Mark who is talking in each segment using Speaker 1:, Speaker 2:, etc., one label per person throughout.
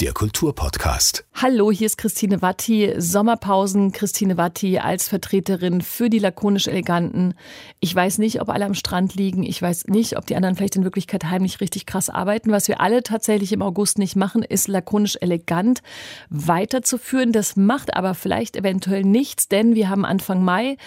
Speaker 1: Der Kulturpodcast.
Speaker 2: Hallo, hier ist Christine Watti. Sommerpausen, Christine Watti als Vertreterin für die lakonisch Eleganten. Ich weiß nicht, ob alle am Strand liegen. Ich weiß nicht, ob die anderen vielleicht in Wirklichkeit heimlich richtig krass arbeiten. Was wir alle tatsächlich im August nicht machen, ist lakonisch elegant weiterzuführen. Das macht aber vielleicht eventuell nichts, denn wir haben Anfang Mai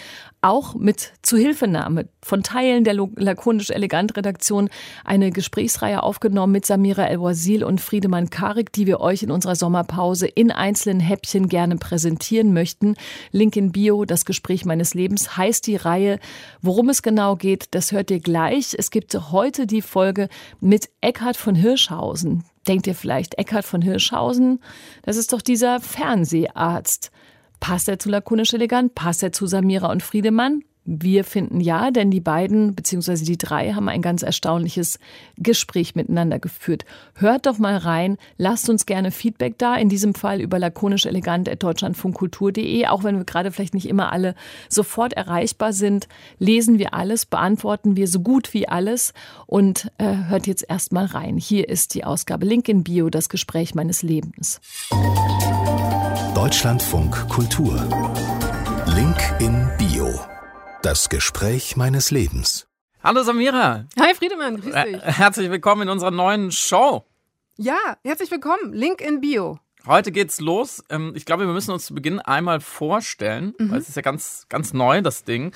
Speaker 2: auch mit Zuhilfenahme von Teilen der lakonisch elegant Redaktion eine Gesprächsreihe aufgenommen mit Samira El-Wazil und Friedemann Karik, die wir euch in unserer Sommerpause in einzelnen Häppchen gerne präsentieren möchten. Link in Bio, das Gespräch meines Lebens heißt die Reihe. Worum es genau geht, das hört ihr gleich. Es gibt heute die Folge mit Eckhard von Hirschhausen. Denkt ihr vielleicht, Eckhard von Hirschhausen? Das ist doch dieser Fernseharzt. Passt er zu lakonisch elegant? Passt er zu Samira und Friedemann? Wir finden ja, denn die beiden bzw. die drei haben ein ganz erstaunliches Gespräch miteinander geführt. Hört doch mal rein, lasst uns gerne Feedback da, in diesem Fall über lakonisch elegant deutschlandfunkkultur.de, auch wenn wir gerade vielleicht nicht immer alle sofort erreichbar sind, lesen wir alles, beantworten wir so gut wie alles und äh, hört jetzt erstmal rein. Hier ist die Ausgabe Link in Bio, das Gespräch meines Lebens.
Speaker 1: Deutschlandfunk Kultur. Link in Bio. Das Gespräch meines Lebens.
Speaker 3: Hallo Samira.
Speaker 4: Hi Friedemann, grüß dich.
Speaker 3: Herzlich willkommen in unserer neuen Show.
Speaker 4: Ja, herzlich willkommen. Link in Bio.
Speaker 3: Heute geht's los. Ähm, ich glaube, wir müssen uns zu Beginn einmal vorstellen, mhm. weil es ist ja ganz, ganz neu, das Ding.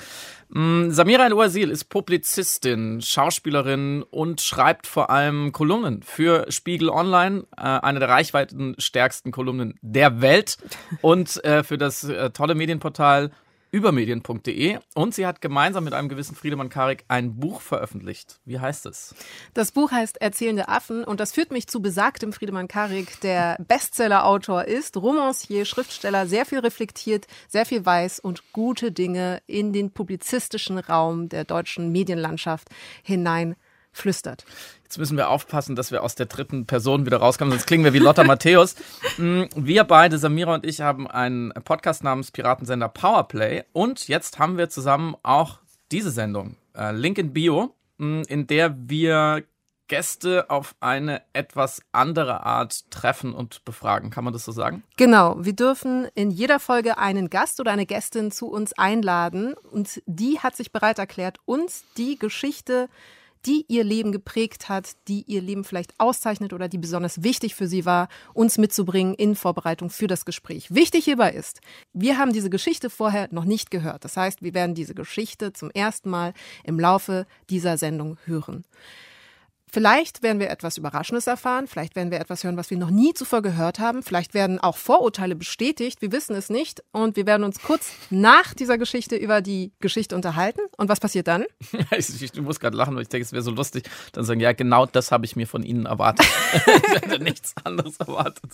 Speaker 3: Mm, Samira El-Ouazil ist Publizistin, Schauspielerin und schreibt vor allem Kolumnen für Spiegel Online, äh, eine der reichweitenstärksten Kolumnen der Welt und äh, für das äh, tolle Medienportal übermedien.de und sie hat gemeinsam mit einem gewissen Friedemann Karik ein Buch veröffentlicht. Wie heißt es?
Speaker 4: Das Buch heißt Erzählende Affen und das führt mich zu besagtem Friedemann Karik, der Bestseller-Autor ist, Romancier, Schriftsteller, sehr viel reflektiert, sehr viel weiß und gute Dinge in den publizistischen Raum der deutschen Medienlandschaft hinein flüstert.
Speaker 3: Jetzt müssen wir aufpassen, dass wir aus der dritten Person wieder rauskommen, sonst klingen wir wie Lotta Matthäus. Mm, wir beide, Samira und ich, haben einen Podcast namens Piratensender Powerplay und jetzt haben wir zusammen auch diese Sendung, äh, Link in Bio, mm, in der wir Gäste auf eine etwas andere Art treffen und befragen. Kann man das so sagen?
Speaker 4: Genau. Wir dürfen in jeder Folge einen Gast oder eine Gästin zu uns einladen und die hat sich bereit erklärt, uns die Geschichte die ihr Leben geprägt hat, die ihr Leben vielleicht auszeichnet oder die besonders wichtig für sie war, uns mitzubringen in Vorbereitung für das Gespräch. Wichtig hierbei ist, wir haben diese Geschichte vorher noch nicht gehört. Das heißt, wir werden diese Geschichte zum ersten Mal im Laufe dieser Sendung hören. Vielleicht werden wir etwas Überraschendes erfahren, vielleicht werden wir etwas hören, was wir noch nie zuvor gehört haben, vielleicht werden auch Vorurteile bestätigt, wir wissen es nicht und wir werden uns kurz nach dieser Geschichte über die Geschichte unterhalten. Und was passiert dann?
Speaker 3: ich, ich muss gerade lachen, weil ich denke, es wäre so lustig, dann sagen, ja, genau das habe ich mir von Ihnen erwartet. ich hätte nichts anderes erwartet.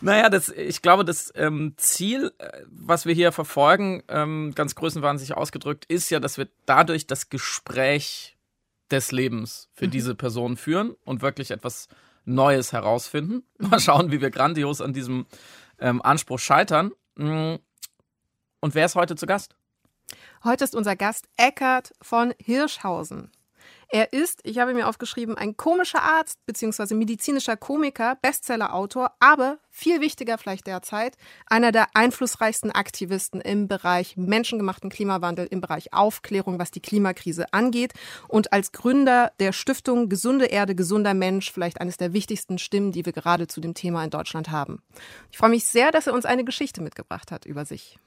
Speaker 3: Naja, das, ich glaube, das ähm, Ziel, äh, was wir hier verfolgen, ähm, ganz größenwahnsinnig ausgedrückt, ist ja, dass wir dadurch das Gespräch des Lebens für mhm. diese Person führen und wirklich etwas Neues herausfinden. Mhm. Mal schauen, wie wir grandios an diesem ähm, Anspruch scheitern. Mm. Und wer ist heute zu Gast?
Speaker 4: Heute ist unser Gast Eckart von Hirschhausen. Er ist, ich habe mir aufgeschrieben, ein komischer Arzt bzw. medizinischer Komiker, Bestsellerautor, aber viel wichtiger vielleicht derzeit, einer der einflussreichsten Aktivisten im Bereich menschengemachten Klimawandel, im Bereich Aufklärung, was die Klimakrise angeht und als Gründer der Stiftung Gesunde Erde, gesunder Mensch vielleicht eines der wichtigsten Stimmen, die wir gerade zu dem Thema in Deutschland haben. Ich freue mich sehr, dass er uns eine Geschichte mitgebracht hat über sich.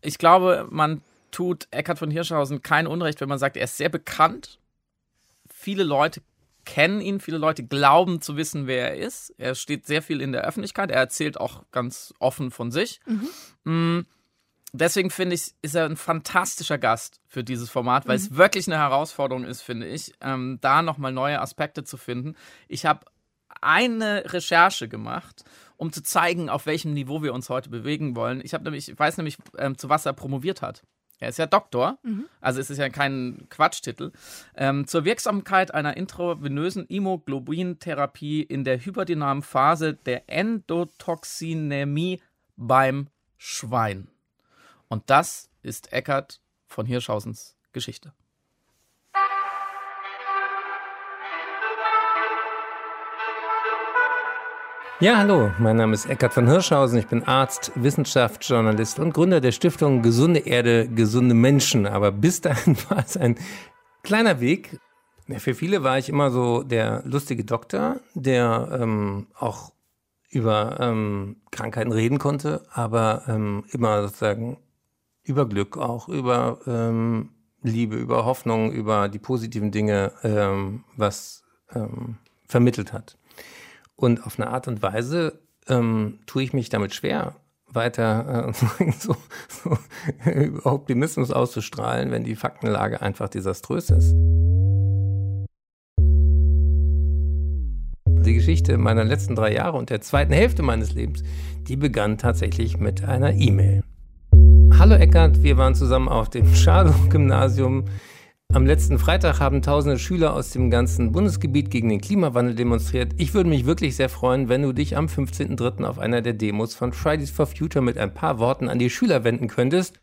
Speaker 3: Ich glaube, man tut Eckhard von Hirschhausen kein Unrecht, wenn man sagt, er ist sehr bekannt viele Leute kennen ihn, viele Leute glauben zu wissen, wer er ist. Er steht sehr viel in der Öffentlichkeit, er erzählt auch ganz offen von sich. Mhm. Deswegen finde ich, ist er ein fantastischer Gast für dieses Format, weil mhm. es wirklich eine Herausforderung ist, finde ich, ähm, da nochmal neue Aspekte zu finden. Ich habe eine Recherche gemacht, um zu zeigen, auf welchem Niveau wir uns heute bewegen wollen. Ich habe nämlich, ich weiß nämlich, ähm, zu was er promoviert hat. Er ist ja Doktor, mhm. also es ist ja kein Quatschtitel. Ähm, zur Wirksamkeit einer intravenösen Immunoglobulintherapie in der hyperdynamischen Phase der Endotoxinämie beim Schwein. Und das ist Eckart von Hirschhausens Geschichte.
Speaker 5: Ja, hallo, mein Name ist Eckhard von Hirschhausen. Ich bin Arzt, Wissenschaftsjournalist und Gründer der Stiftung Gesunde Erde, gesunde Menschen. Aber bis dahin war es ein kleiner Weg. Für viele war ich immer so der lustige Doktor, der ähm, auch über ähm, Krankheiten reden konnte, aber ähm, immer sozusagen über Glück auch, über ähm, Liebe, über Hoffnung, über die positiven Dinge ähm, was ähm, vermittelt hat. Und auf eine Art und Weise ähm, tue ich mich damit schwer, weiter äh, so, so Optimismus auszustrahlen, wenn die Faktenlage einfach desaströs ist. Die Geschichte meiner letzten drei Jahre und der zweiten Hälfte meines Lebens, die begann tatsächlich mit einer E-Mail. Hallo Eckart, wir waren zusammen auf dem Schalow-Gymnasium am letzten Freitag haben tausende Schüler aus dem ganzen Bundesgebiet gegen den Klimawandel demonstriert. Ich würde mich wirklich sehr freuen, wenn du dich am 15.03. auf einer der Demos von Fridays for Future mit ein paar Worten an die Schüler wenden könntest.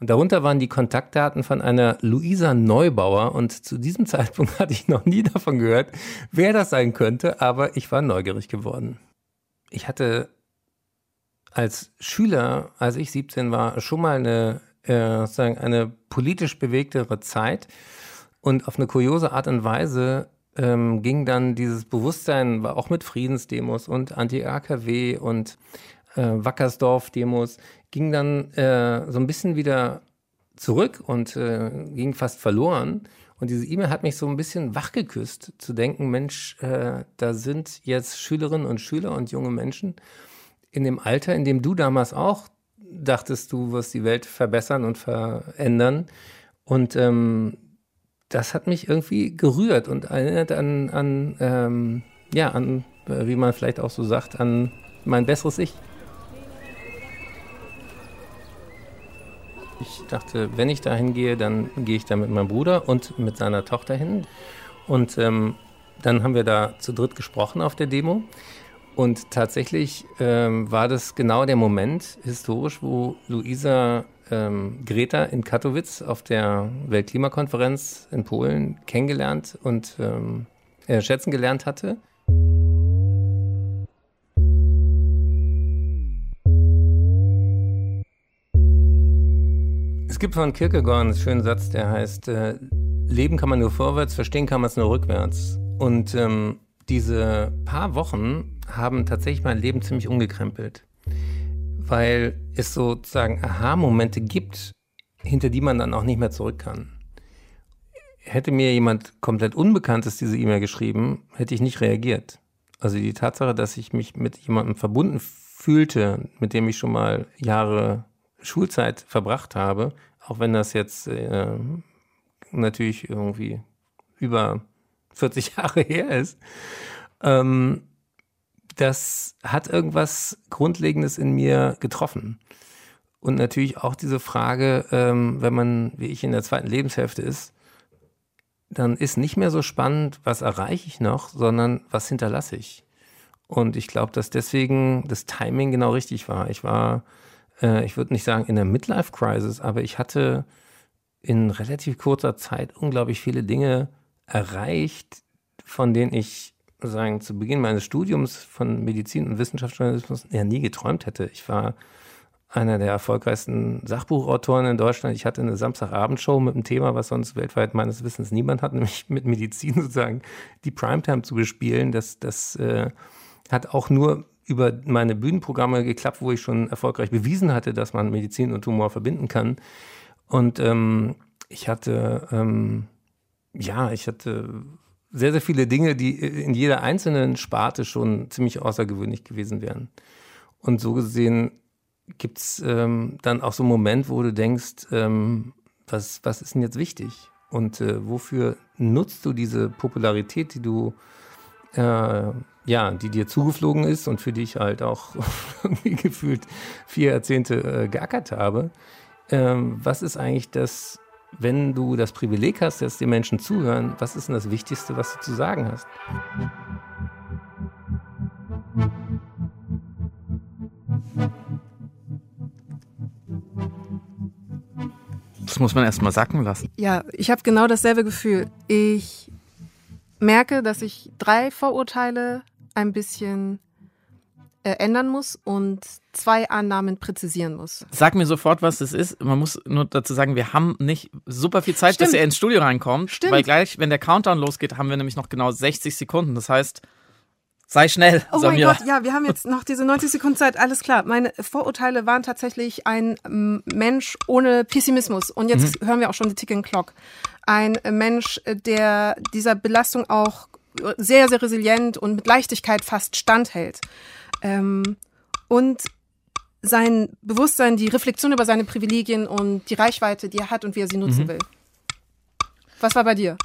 Speaker 5: Und darunter waren die Kontaktdaten von einer Luisa Neubauer. Und zu diesem Zeitpunkt hatte ich noch nie davon gehört, wer das sein könnte, aber ich war neugierig geworden. Ich hatte als Schüler, als ich 17 war, schon mal eine äh, sozusagen eine politisch bewegtere Zeit. Und auf eine kuriose Art und Weise ähm, ging dann dieses Bewusstsein, war auch mit Friedensdemos und Anti-AKW und äh, Wackersdorf-Demos, ging dann äh, so ein bisschen wieder zurück und äh, ging fast verloren. Und diese E-Mail hat mich so ein bisschen wachgeküsst, zu denken, Mensch, äh, da sind jetzt Schülerinnen und Schüler und junge Menschen in dem Alter, in dem du damals auch dachtest, du wirst die Welt verbessern und verändern. Und ähm, das hat mich irgendwie gerührt und erinnert an, an ähm, ja, an, wie man vielleicht auch so sagt, an mein besseres Ich. Ich dachte, wenn ich da hingehe, dann gehe ich da mit meinem Bruder und mit seiner Tochter hin. Und ähm, dann haben wir da zu dritt gesprochen auf der Demo. Und tatsächlich ähm, war das genau der Moment historisch, wo Luisa ähm, Greta in Katowice auf der Weltklimakonferenz in Polen kennengelernt und ähm, äh, schätzen gelernt hatte. Es gibt von Kierkegaard einen schönen Satz, der heißt, äh, Leben kann man nur vorwärts, verstehen kann man es nur rückwärts. Und ähm, diese paar Wochen haben tatsächlich mein Leben ziemlich umgekrempelt, weil es sozusagen Aha-Momente gibt, hinter die man dann auch nicht mehr zurück kann. Hätte mir jemand komplett Unbekanntes diese E-Mail geschrieben, hätte ich nicht reagiert. Also die Tatsache, dass ich mich mit jemandem verbunden fühlte, mit dem ich schon mal Jahre Schulzeit verbracht habe, auch wenn das jetzt äh, natürlich irgendwie über 40 Jahre her ist, ähm, das hat irgendwas Grundlegendes in mir getroffen. Und natürlich auch diese Frage, ähm, wenn man, wie ich, in der zweiten Lebenshälfte ist, dann ist nicht mehr so spannend, was erreiche ich noch, sondern was hinterlasse ich. Und ich glaube, dass deswegen das Timing genau richtig war. Ich war, äh, ich würde nicht sagen in der Midlife-Crisis, aber ich hatte in relativ kurzer Zeit unglaublich viele Dinge erreicht, von denen ich sagen, zu Beginn meines Studiums von Medizin und Wissenschaftsjournalismus ja nie geträumt hätte. Ich war einer der erfolgreichsten Sachbuchautoren in Deutschland. Ich hatte eine Samstagabendshow mit einem Thema, was sonst weltweit meines Wissens niemand hat, nämlich mit Medizin sozusagen die Primetime zu bespielen. Das, das äh, hat auch nur über meine Bühnenprogramme geklappt, wo ich schon erfolgreich bewiesen hatte, dass man Medizin und Humor verbinden kann. Und ähm, ich hatte, ähm, ja, ich hatte sehr, sehr viele Dinge, die in jeder einzelnen Sparte schon ziemlich außergewöhnlich gewesen wären. Und so gesehen gibt es ähm, dann auch so einen Moment, wo du denkst, ähm, was, was ist denn jetzt wichtig? Und äh, wofür nutzt du diese Popularität, die du, äh, ja, die dir zugeflogen ist und für die ich halt auch gefühlt vier Jahrzehnte äh, geackert habe? Ähm, was ist eigentlich das, wenn du das Privileg hast, dass die Menschen zuhören, was ist denn das Wichtigste, was du zu sagen hast?
Speaker 3: Das muss man erstmal sacken lassen.
Speaker 4: Ja, ich habe genau dasselbe Gefühl. Ich merke, dass ich drei Vorurteile ein bisschen äh, ändern muss und zwei Annahmen präzisieren muss.
Speaker 3: Sag mir sofort, was das ist. Man muss nur dazu sagen, wir haben nicht super viel Zeit,
Speaker 4: Stimmt.
Speaker 3: dass er ins Studio reinkommt.
Speaker 4: Stimmt.
Speaker 3: Weil gleich, wenn der Countdown losgeht, haben wir nämlich noch genau 60 Sekunden. Das heißt, sei schnell,
Speaker 4: Oh
Speaker 3: Samira.
Speaker 4: mein Gott, ja, wir haben jetzt noch diese 90 Sekunden Zeit, alles klar. Meine Vorurteile waren tatsächlich ein ähm, Mensch ohne Pessimismus. Und jetzt hören wir auch schon die Ticking Clock. Ein äh, Mensch, äh, der dieser Belastung auch sehr, sehr resilient und mit Leichtigkeit fast standhält. Ähm, und sein Bewusstsein, die Reflexion über seine Privilegien und die Reichweite, die er hat und wie er sie nutzen will. Was war bei dir?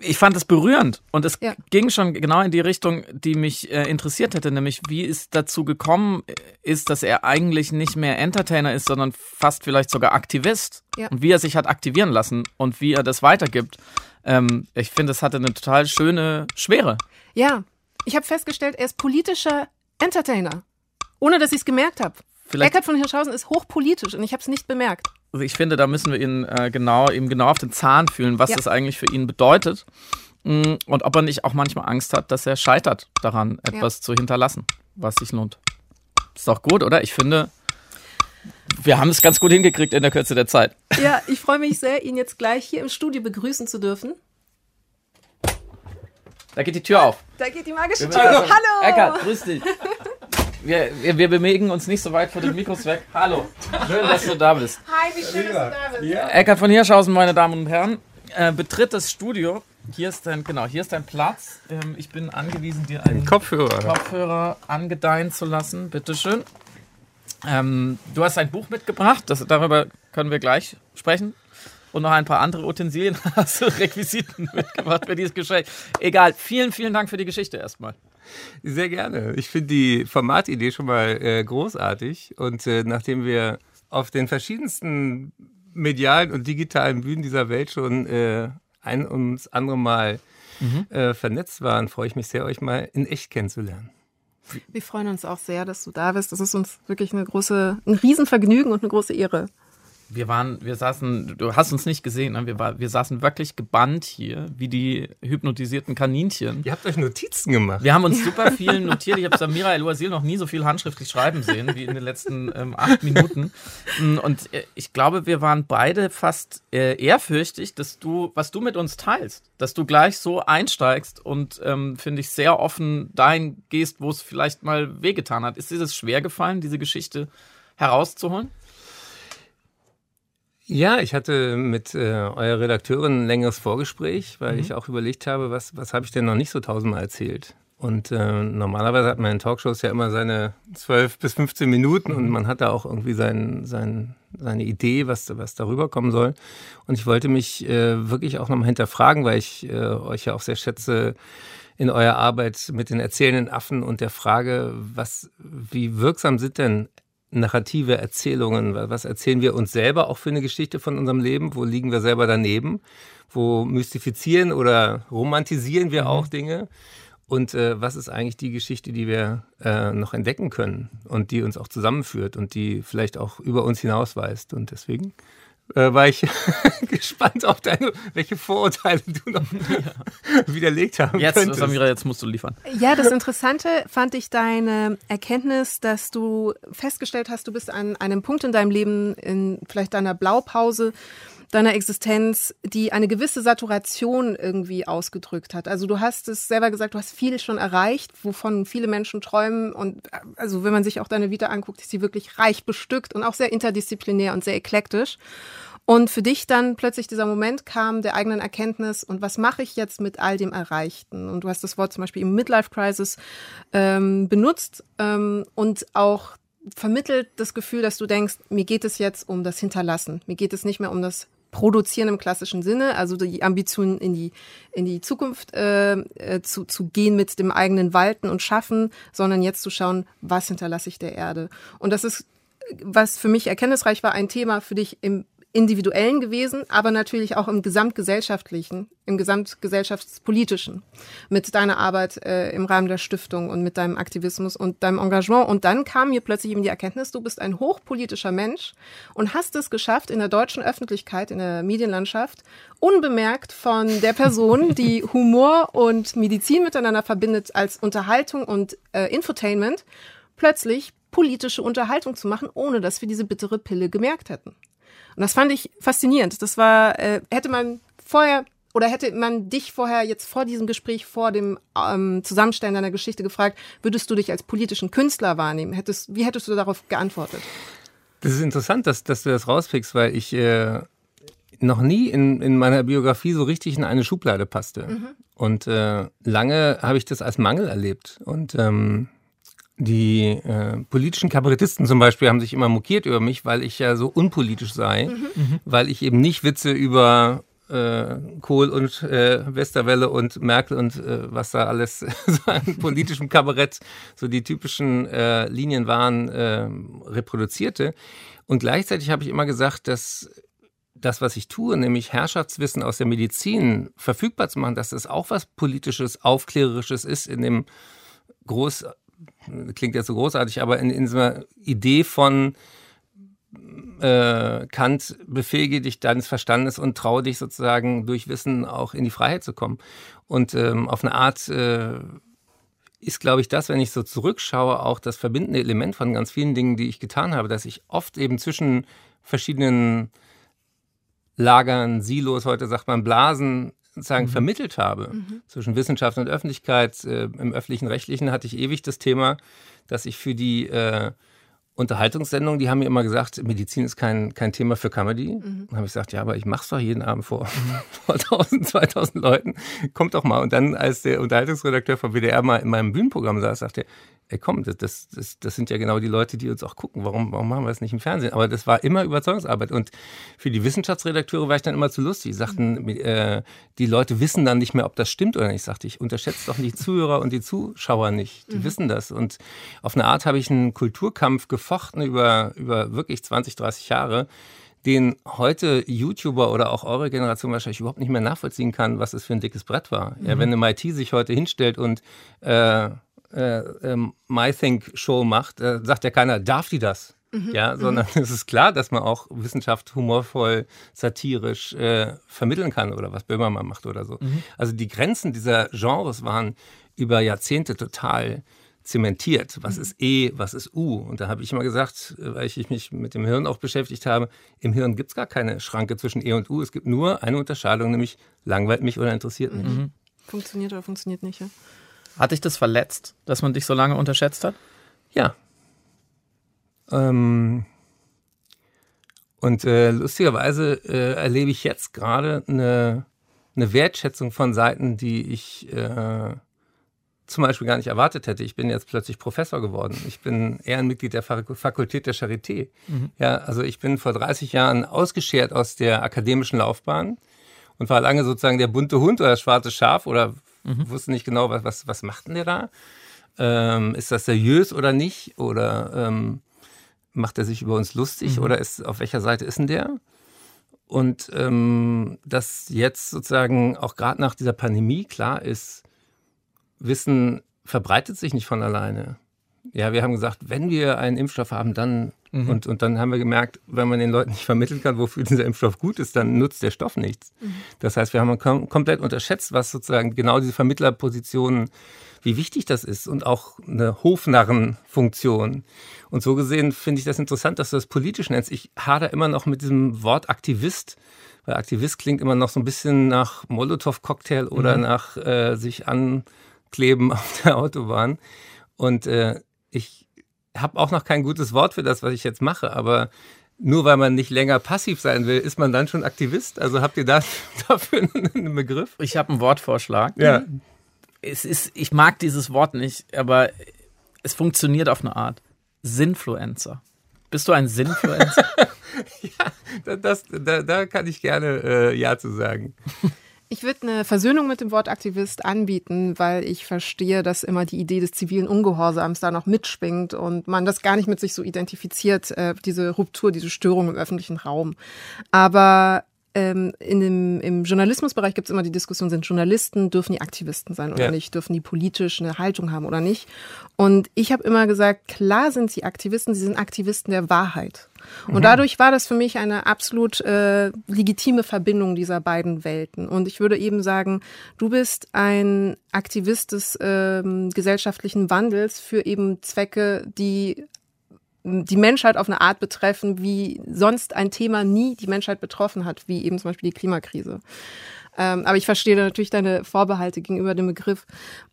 Speaker 3: ich fand es berührend und es
Speaker 4: Ja.
Speaker 3: ging schon genau in die Richtung, die mich äh, interessiert hätte, nämlich wie es dazu gekommen ist, dass er eigentlich nicht mehr Entertainer ist, sondern fast vielleicht sogar Aktivist
Speaker 4: Ja.
Speaker 3: und wie er sich hat aktivieren lassen und wie er das weitergibt. Ähm, ich finde, es hatte eine total schöne Schwere.
Speaker 4: Ja, ich habe festgestellt, er ist politischer Entertainer. Ohne dass ich es gemerkt habe. Eckart von Hirschhausen ist hochpolitisch und ich habe es nicht bemerkt.
Speaker 3: Also ich finde, da müssen wir ihn äh, genau, ihm genau auf den Zahn fühlen, was
Speaker 4: Ja.
Speaker 3: das eigentlich für ihn bedeutet. Mm, Und ob er nicht auch manchmal Angst hat, dass er scheitert daran, etwas zu hinterlassen, was sich lohnt. Ist doch gut, oder? Ich finde, wir haben es ganz gut hingekriegt in der Kürze der Zeit.
Speaker 4: Ja, ich freue mich sehr, ihn jetzt gleich hier im Studio begrüßen zu dürfen.
Speaker 3: Da geht die Tür auf.
Speaker 4: Da geht die magische Tür.
Speaker 3: das-
Speaker 4: Hallo!
Speaker 3: Eckart, grüß dich. Wir, wir, wir bewegen uns nicht so weit vor den Mikros weg. Hallo. Schön, dass du da bist.
Speaker 4: Hi, wie schön, dass du da bist.
Speaker 3: Eckart von Hirschhausen, meine Damen und Herren, äh, betritt das Studio. Hier ist dein, genau, hier ist dein Platz. Ähm, ich bin angewiesen, dir einen
Speaker 5: Kopfhörer.
Speaker 3: Kopfhörer angedeihen zu lassen. Bitteschön. Ähm, du hast ein Buch mitgebracht, das, darüber können wir gleich sprechen. Und noch ein paar andere Utensilien hast du Requisiten mitgebracht für dieses Gespräch. Egal, vielen, vielen Dank für die Geschichte erstmal.
Speaker 5: Sehr gerne. Ich finde die Formatidee schon mal äh, großartig. Und äh, nachdem wir auf den verschiedensten medialen und digitalen Bühnen dieser Welt schon äh, ein ums andere Mal äh, vernetzt waren, freue ich mich sehr, euch mal in echt kennenzulernen.
Speaker 4: Wir freuen uns auch sehr, dass du da bist. Das ist uns wirklich eine große, ein Riesenvergnügen und eine große Ehre.
Speaker 3: Wir waren, wir saßen, du hast uns nicht gesehen, ne? wir, war, wir saßen wirklich gebannt hier, wie die hypnotisierten Kaninchen.
Speaker 5: Ihr habt euch Notizen gemacht.
Speaker 3: Wir haben uns super viel notiert. Ich habe Samira El-Wazil noch nie so viel handschriftlich schreiben sehen wie in den letzten ähm, acht Minuten. Mm, Und äh, ich glaube, wir waren beide fast äh, ehrfürchtig, dass du, was du mit uns teilst, dass du gleich so einsteigst und ähm, finde ich sehr offen dahin gehst, wo es vielleicht mal wehgetan hat. Ist dir das schwer gefallen, diese Geschichte herauszuholen?
Speaker 5: Ja, ich hatte mit äh, eurer Redakteurin ein längeres Vorgespräch, weil ich auch überlegt habe, was, was habe ich denn noch nicht so tausendmal erzählt. Und äh, normalerweise hat man in Talkshows ja immer seine 12 bis 15 Minuten und man hat da auch irgendwie sein, sein, seine Idee, was, was darüber kommen soll. Und ich wollte mich äh, wirklich auch nochmal hinterfragen, weil ich äh, euch ja auch sehr schätze in eurer Arbeit mit den erzählenden Affen und der Frage, was, wie wirksam sind denn narrative Erzählungen? Was erzählen wir uns selber auch für eine Geschichte von unserem Leben? Wo liegen wir selber daneben? Wo mystifizieren oder romantisieren wir auch Dinge? Und äh, was ist eigentlich die Geschichte, die wir äh, noch entdecken können und die uns auch zusammenführt und die vielleicht auch über uns hinausweist? Und deswegen äh, war ich gespannt auf deine, welche Vorurteile du noch widerlegt haben
Speaker 3: Jetzt,
Speaker 5: könntest.
Speaker 3: Samira, jetzt musst du liefern.
Speaker 4: Ja, das Interessante fand ich deine Erkenntnis, dass du festgestellt hast, du bist an einem Punkt in deinem Leben, in vielleicht deiner Blaupause, deiner Existenz, die eine gewisse Saturation irgendwie ausgedrückt hat. Also du hast es selber gesagt, du hast viel schon erreicht, wovon viele Menschen träumen. Und also wenn man sich auch deine Vita anguckt, ist sie wirklich reich bestückt und auch sehr interdisziplinär und sehr eklektisch. Und für dich dann plötzlich dieser Moment kam der eigenen Erkenntnis und was mache ich jetzt mit all dem Erreichten? Und du hast das Wort zum Beispiel im Midlife Crisis ähm, benutzt ähm, und auch vermittelt das Gefühl, dass du denkst, mir geht es jetzt um das Hinterlassen. Mir geht es nicht mehr um das Produzieren im klassischen Sinne, also die Ambition in die, in die Zukunft äh, äh, zu, zu gehen mit dem eigenen Walten und Schaffen, sondern jetzt zu schauen, was hinterlasse ich der Erde. Und das ist, was für mich erkenntnisreich war, ein Thema für dich im Individuellen gewesen, aber natürlich auch im Gesamtgesellschaftlichen, im Gesamtgesellschaftspolitischen, mit deiner Arbeit äh, im Rahmen der Stiftung und mit deinem Aktivismus und deinem Engagement. Und dann kam mir plötzlich eben die Erkenntnis, du bist ein hochpolitischer Mensch und hast es geschafft, in der deutschen Öffentlichkeit, in der Medienlandschaft, unbemerkt von der Person, die Humor und Medizin miteinander verbindet als Unterhaltung und äh, Infotainment, plötzlich politische Unterhaltung zu machen, ohne dass wir diese bittere Pille gemerkt hätten. Und das fand ich faszinierend. Das war, äh, hätte man vorher oder hätte man dich vorher jetzt vor diesem Gespräch, vor dem ähm, Zusammenstellen deiner Geschichte gefragt, würdest du dich als politischen Künstler wahrnehmen? Hättest, wie hättest du darauf geantwortet?
Speaker 5: Das ist interessant, dass, dass du das rauspickst, weil ich äh, noch nie in, in meiner Biografie so richtig in eine Schublade passte. Mhm. Und äh, lange habe ich das als Mangel erlebt. Und ähm, die äh, politischen Kabarettisten zum Beispiel haben sich immer mokiert über mich, weil ich ja so unpolitisch sei, mhm. weil ich eben nicht Witze über äh, Kohl und äh, Westerwelle und Merkel und äh, was da alles so an politischem Kabarett so die typischen äh, Linien waren, äh, reproduzierte. Und gleichzeitig habe ich immer gesagt, dass das, was ich tue, nämlich Herrschaftswissen aus der Medizin verfügbar zu machen, dass das auch was politisches, aufklärerisches ist in dem groß klingt jetzt so großartig, aber in, in so einer Idee von äh, Kant befähige dich deines Verstandes und traue dich sozusagen durch Wissen auch in die Freiheit zu kommen. Und ähm, auf eine Art äh, ist, glaube ich, das, wenn ich so zurückschaue, auch das verbindende Element von ganz vielen Dingen, die ich getan habe, dass ich oft eben zwischen verschiedenen Lagern, Silos, heute sagt man Blasen, sozusagen mhm. vermittelt habe mhm. zwischen Wissenschaft und Öffentlichkeit. Äh, Im öffentlichen Rechtlichen hatte ich ewig das Thema, dass ich für die äh, Unterhaltungssendungen, die haben mir immer gesagt, Medizin ist kein, kein Thema für Comedy. Mhm. Dann habe ich gesagt, ja, aber ich mache es doch jeden Abend vor, vor 1000, 2000 Leuten. Kommt doch mal. Und dann, als der Unterhaltungsredakteur vom WDR mal in meinem Bühnenprogramm saß, sagte er, ey komm, das, das, das sind ja genau die Leute, die uns auch gucken. Warum, warum machen wir das nicht im Fernsehen? Aber das war immer Überzeugungsarbeit. Und für die Wissenschaftsredakteure war ich dann immer zu lustig. Die sagten, äh, die Leute wissen dann nicht mehr, ob das stimmt oder nicht. Ich sagte, ich unterschätze doch die Zuhörer und die Zuschauer nicht. Die mhm. wissen das. Und auf eine Art habe ich einen Kulturkampf gefochten über, über wirklich 20, 30 Jahre den heute YouTuber oder auch eure Generation wahrscheinlich überhaupt nicht mehr nachvollziehen kann, was es für ein dickes Brett war. Mhm. Ja, wenn eine MIT sich heute hinstellt und äh, äh, ähm, MyThink-Show macht, äh, sagt ja keiner, darf die das? Mhm. Ja, sondern mhm. es ist klar, dass man auch Wissenschaft humorvoll, satirisch äh, vermitteln kann oder was Böhmermann macht oder so. Mhm. Also die Grenzen dieser Genres waren über Jahrzehnte total zementiert. Was mhm. ist E, was ist U? Und da habe ich immer gesagt, äh, weil ich mich mit dem Hirn auch beschäftigt habe, im Hirn gibt es gar keine Schranke zwischen E und U. Es gibt nur eine Unterscheidung, nämlich langweilt mich oder interessiert mich. Mhm.
Speaker 4: Funktioniert oder funktioniert nicht, ja?
Speaker 3: Hat dich das verletzt, dass man dich so lange unterschätzt hat?
Speaker 5: Ja. Ähm, und äh, lustigerweise äh, erlebe ich jetzt gerade eine, eine Wertschätzung von Seiten, die ich äh, zum Beispiel gar nicht erwartet hätte. Ich bin jetzt plötzlich Professor geworden. Ich bin Ehrenmitglied der Fakultät der Charité. Mhm. Ja, also ich bin vor 30 Jahren ausgeschert aus der akademischen Laufbahn und war lange sozusagen der bunte Hund oder das schwarze Schaf oder Mhm. Wusste nicht genau, was, was, was macht denn der da? Ähm, ist das seriös oder nicht? Oder ähm, macht er sich über uns lustig? Mhm. Oder ist, auf welcher Seite ist denn der? Und ähm, dass jetzt sozusagen auch gerade nach dieser Pandemie klar ist, Wissen verbreitet sich nicht von alleine. Ja, wir haben gesagt, wenn wir einen Impfstoff haben, dann mhm. und, und dann haben wir gemerkt, wenn man den Leuten nicht vermitteln kann, wofür dieser Impfstoff gut ist, dann nutzt der Stoff nichts. Mhm. Das heißt, wir haben kom komplett unterschätzt, was sozusagen genau diese Vermittlerpositionen, wie wichtig das ist und auch eine Hofnarrenfunktion. Und so gesehen finde ich das interessant, dass du das politisch nennst. Ich hader immer noch mit diesem Wort Aktivist, weil Aktivist klingt immer noch so ein bisschen nach Molotow-Cocktail oder mhm. nach äh, sich ankleben auf der Autobahn. Und äh, ich habe auch noch kein gutes Wort für das, was ich jetzt mache, aber nur weil man nicht länger passiv sein will, ist man dann schon Aktivist? Also habt ihr da, dafür einen Begriff?
Speaker 3: Ich habe einen Wortvorschlag.
Speaker 5: Ja.
Speaker 3: Es ist, ich mag dieses Wort nicht, aber es funktioniert auf eine Art. Sinfluencer. Bist du ein Sinfluencer?
Speaker 5: ja, das, da, da kann ich gerne äh, Ja zu sagen.
Speaker 4: Ich würde eine Versöhnung mit dem Wort Aktivist anbieten, weil ich verstehe, dass immer die Idee des zivilen Ungehorsams da noch mitschwingt und man das gar nicht mit sich so identifiziert, äh, diese Ruptur, diese Störung im öffentlichen Raum. Aber ähm, in dem, im Journalismusbereich gibt es immer die Diskussion, sind Journalisten, dürfen die Aktivisten sein oder ja. nicht, dürfen die politisch eine Haltung haben oder nicht. Und ich habe immer gesagt, klar sind sie Aktivisten, sie sind Aktivisten der Wahrheit. Und mhm. dadurch war das für mich eine absolut äh, legitime Verbindung dieser beiden Welten. Und ich würde eben sagen, du bist ein Aktivist des äh, gesellschaftlichen Wandels für eben Zwecke, die die Menschheit auf eine Art betreffen, wie sonst ein Thema nie die Menschheit betroffen hat, wie eben zum Beispiel die Klimakrise. Ähm, aber ich verstehe natürlich deine Vorbehalte gegenüber dem Begriff.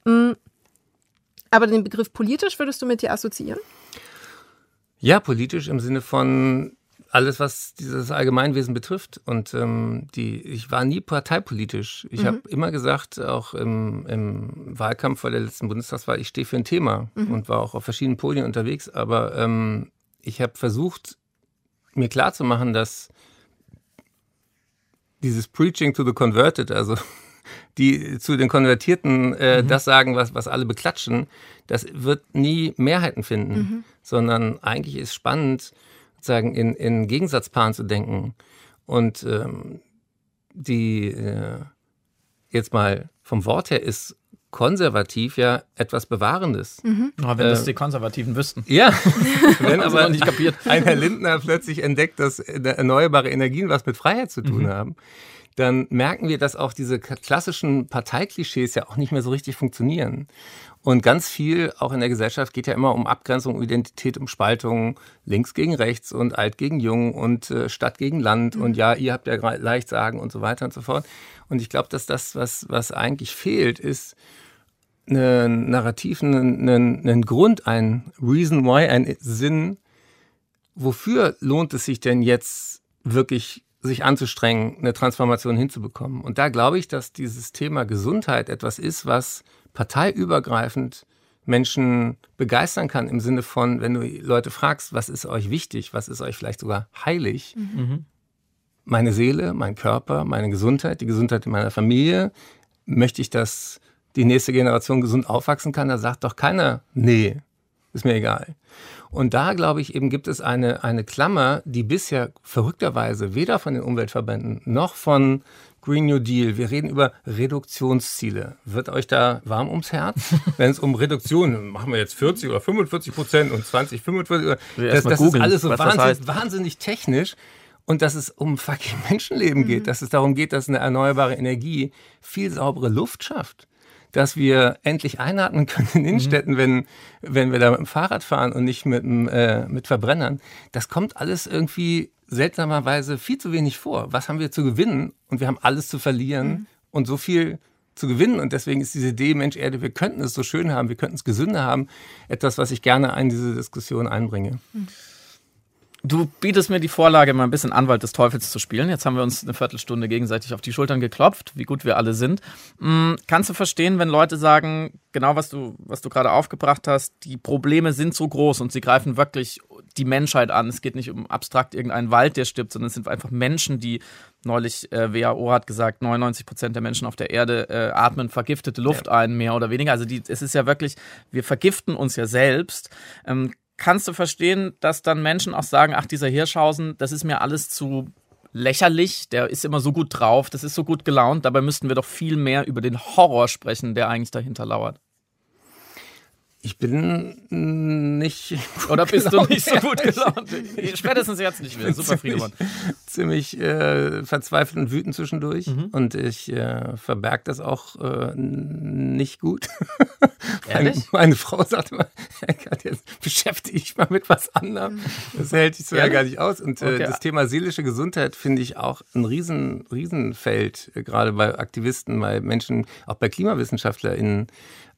Speaker 4: Mm, aber den Begriff politisch würdest du mit dir assoziieren?
Speaker 5: Ja, politisch im Sinne von alles, was dieses Allgemeinwesen betrifft. Und ähm, die, ich war nie parteipolitisch. Ich mhm. habe immer gesagt, auch im, im, Wahlkampf vor der letzten Bundestagswahl, ich stehe für ein Thema mhm. und war auch auf verschiedenen Podien unterwegs. Aber ähm, ich habe versucht, mir klarzumachen, dass dieses Preaching to the Converted, also die zu den Konvertierten äh, mhm. das sagen, was, was alle beklatschen, das wird nie Mehrheiten finden, mhm. Sondern eigentlich ist spannend, sozusagen in, in Gegensatzpaaren zu denken und ähm, die äh, jetzt mal vom Wort her ist konservativ ja etwas Bewahrendes.
Speaker 3: Mhm. Oh, wenn äh, das die Konservativen wüssten.
Speaker 5: Ja, wenn aber nicht kapiert. ein Herr Lindner plötzlich entdeckt, dass erneuerbare Energien was mit Freiheit zu tun mhm. haben, dann merken wir, dass auch diese klassischen Parteiklischees ja auch nicht mehr so richtig funktionieren. Und ganz viel auch in der Gesellschaft geht ja immer um Abgrenzung, um Identität, um Spaltung, links gegen rechts und alt gegen jung und äh, Stadt gegen Land mhm. und ja, ihr habt ja leicht sagen und so weiter und so fort. Und ich glaube, dass das, was, was eigentlich fehlt, ist ein Narrativ, ein, ein, ein Grund, ein Reason why, ein Sinn. Wofür lohnt es sich denn jetzt wirklich sich anzustrengen, eine Transformation hinzubekommen. Und da glaube ich, dass dieses Thema Gesundheit etwas ist, was parteiübergreifend Menschen begeistern kann im Sinne von, wenn du Leute fragst, was ist euch wichtig, was ist euch vielleicht sogar heilig, mhm. meine Seele, mein Körper, meine Gesundheit, die Gesundheit in meiner Familie, möchte ich, dass die nächste Generation gesund aufwachsen kann, da sagt doch keiner, nee, ist mir egal. Und da, glaube ich, eben gibt es eine, eine Klammer, die bisher verrückterweise weder von den Umweltverbänden noch von Green New Deal, wir reden über Reduktionsziele. Wird euch da warm ums Herz? Wenn es um Reduktion, machen wir jetzt 40 oder 45 Prozent und 20, 45, das, das ist alles so wahnsinnig, heißt. wahnsinnig technisch. Und dass es um fucking Menschenleben geht, mhm. dass es darum geht, dass eine erneuerbare Energie viel saubere Luft schafft dass wir endlich einatmen können in Innenstädten, mhm. wenn, wenn wir da mit dem Fahrrad fahren und nicht mit, äh, mit Verbrennern. Das kommt alles irgendwie seltsamerweise viel zu wenig vor. Was haben wir zu gewinnen? Und wir haben alles zu verlieren mhm. und so viel zu gewinnen. Und deswegen ist diese Idee, Mensch, Erde, wir könnten es so schön haben, wir könnten es gesünder haben, etwas, was ich gerne in diese Diskussion einbringe. Mhm.
Speaker 3: Du bietest mir die Vorlage, mal ein bisschen Anwalt des Teufels zu spielen. Jetzt haben wir uns eine Viertelstunde gegenseitig auf die Schultern geklopft, wie gut wir alle sind. Hm, kannst du verstehen, wenn Leute sagen, genau was du, was du gerade aufgebracht hast, die Probleme sind so groß und sie greifen wirklich die Menschheit an. Es geht nicht um abstrakt irgendeinen Wald, der stirbt, sondern es sind einfach Menschen, die neulich, äh, WHO hat gesagt, 99 Prozent der Menschen auf der Erde äh, atmen vergiftete Luft ja. ein, mehr oder weniger. Also die, es ist ja wirklich, wir vergiften uns ja selbst. Ähm, kannst du verstehen, dass dann Menschen auch sagen, ach, dieser Hirschhausen, das ist mir alles zu lächerlich, der ist immer so gut drauf, das ist so gut gelaunt, dabei müssten wir doch viel mehr über den Horror sprechen, der eigentlich dahinter lauert.
Speaker 5: Ich bin nicht.
Speaker 3: Oder bist du nicht so gut gelaunt? Spätestens jetzt nicht mehr. Super Friedemann.
Speaker 5: Ziemlich äh, verzweifelt und wütend zwischendurch. Mhm. Und ich äh, verberge das auch äh, nicht gut. Ehrlich? Meine, meine, Frau sagt immer, jetzt beschäftige ich mal mit was anderem. Das hält sich so ja gar nicht aus. Und äh, okay. das Thema seelische Gesundheit finde ich auch ein riesen, Riesenfeld, äh, gerade bei Aktivisten, bei Menschen, auch bei KlimawissenschaftlerInnen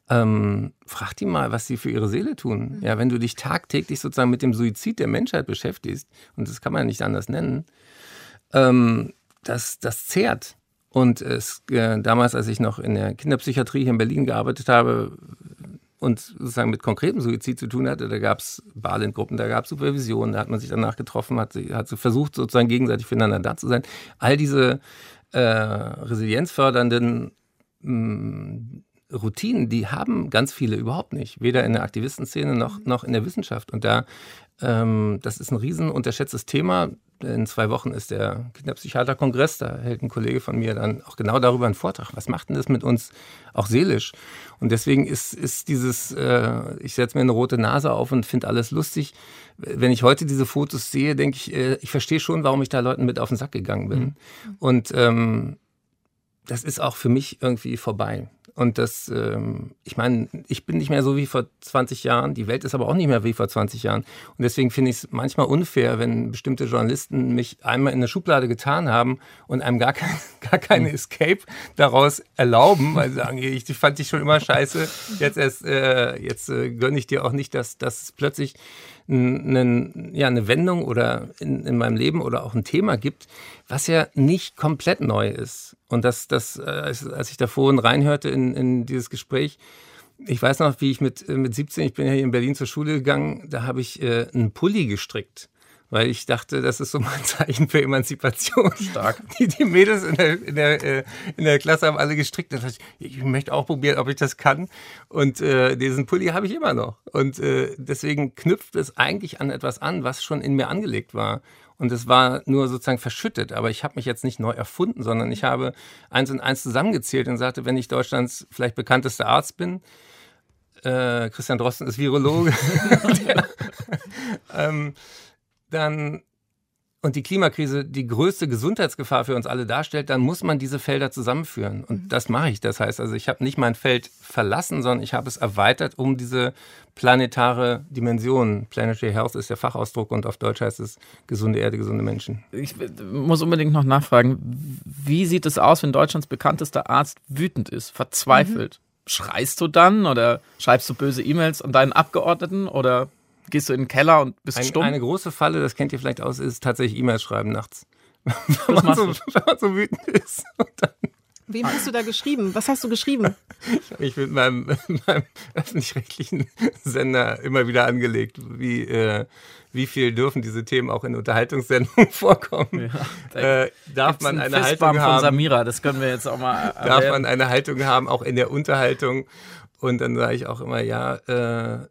Speaker 5: ähm, frag die mal, was sie für ihre Seele tun. Mhm. Ja, wenn du dich tagtäglich sozusagen mit dem Suizid der Menschheit beschäftigst, und das kann man nicht anders nennen, ähm, das, das zehrt. Und es, äh, damals, als ich noch in der Kinderpsychiatrie hier in Berlin gearbeitet habe und sozusagen mit konkretem Suizid zu tun hatte, da gab es Balint-Gruppen, da gab es Supervisionen, da hat man sich danach getroffen, hat, hat versucht, sozusagen gegenseitig füreinander da zu sein. All diese äh, resilienzfördernden mh, mm, Routinen, die haben ganz viele überhaupt nicht. Weder in der Aktivistenszene noch, noch in der Wissenschaft. Und da, ähm, das ist ein riesen unterschätztes Thema. In zwei Wochen ist der Kinderpsychiaterkongress, da hält ein Kollege von mir dann auch genau darüber einen Vortrag. Was macht denn das mit uns auch seelisch? Und deswegen ist, ist dieses, äh, ich setze mir eine rote Nase auf und finde alles lustig. Wenn ich heute diese Fotos sehe, denke ich, äh, ich verstehe schon, warum ich da Leuten mit auf den Sack gegangen bin. Mhm. Und ähm, das ist auch für mich irgendwie vorbei. Und das, ähm, ich meine, ich bin nicht mehr so wie vor 20 Jahren, die Welt ist aber auch nicht mehr wie vor 20 Jahren. Und deswegen finde ich es manchmal unfair, wenn bestimmte Journalisten mich einmal in eine Schublade getan haben und einem gar, kein, gar keine hm. Escape daraus erlauben, weil sie sagen, ich fand dich schon immer scheiße, jetzt erst, äh, jetzt äh, gönne ich dir auch nicht, dass, dass plötzlich einen, ja, eine Wendung oder in, in meinem Leben oder auch ein Thema gibt, was ja nicht komplett neu ist. Und das, das äh, als ich da vorhin reinhörte in, in dieses Gespräch, ich weiß noch, wie ich mit, mit 17, ich bin ja hier in Berlin zur Schule gegangen, da habe ich äh, einen Pulli gestrickt weil ich dachte, das ist so mein Zeichen für Emanzipation.
Speaker 3: Stark.
Speaker 5: Die, die Mädels in der, in, der, äh, in der Klasse haben alle gestrickt. Da ich, ich möchte auch probieren, ob ich das kann. Und äh, diesen Pulli habe ich immer noch. Und äh, deswegen knüpft es eigentlich an etwas an, was schon in mir angelegt war. Und es war nur sozusagen verschüttet. Aber ich habe mich jetzt nicht neu erfunden, sondern ich habe eins und eins zusammengezählt und sagte, wenn ich Deutschlands vielleicht bekanntester Arzt bin, äh, Christian Drosten ist Virologe, der, ähm, dann und die Klimakrise die größte Gesundheitsgefahr für uns alle darstellt, dann muss man diese Felder zusammenführen. Und mhm. das mache ich. Das heißt also, ich habe nicht mein Feld verlassen, sondern ich habe es erweitert um diese planetare Dimension. Planetary Health ist der Fachausdruck und auf Deutsch heißt es gesunde Erde, gesunde Menschen.
Speaker 3: Ich muss unbedingt noch nachfragen, wie sieht es aus, wenn Deutschlands bekanntester Arzt wütend ist, verzweifelt? Mhm. Schreist du dann oder schreibst du böse E-Mails an deinen Abgeordneten oder gehst du in den Keller und bist
Speaker 5: Ein,
Speaker 3: stumm.
Speaker 5: Eine große Falle, das kennt ihr vielleicht aus, ist tatsächlich E-Mails schreiben nachts. wenn, man so, wenn man so wütend ist.
Speaker 4: Wem hast du da geschrieben? Was hast du geschrieben?
Speaker 5: Ich habe mich mit meinem, meinem öffentlich-rechtlichen Sender immer wieder angelegt, wie, äh, wie viel dürfen diese Themen auch in Unterhaltungssendungen vorkommen. Ja, äh, darf man eine Haltung haben?
Speaker 3: von Samira, das können wir jetzt auch mal
Speaker 5: erwähnen. Darf man eine Haltung haben, auch in der Unterhaltung? Und dann sage ich auch immer, ja, äh,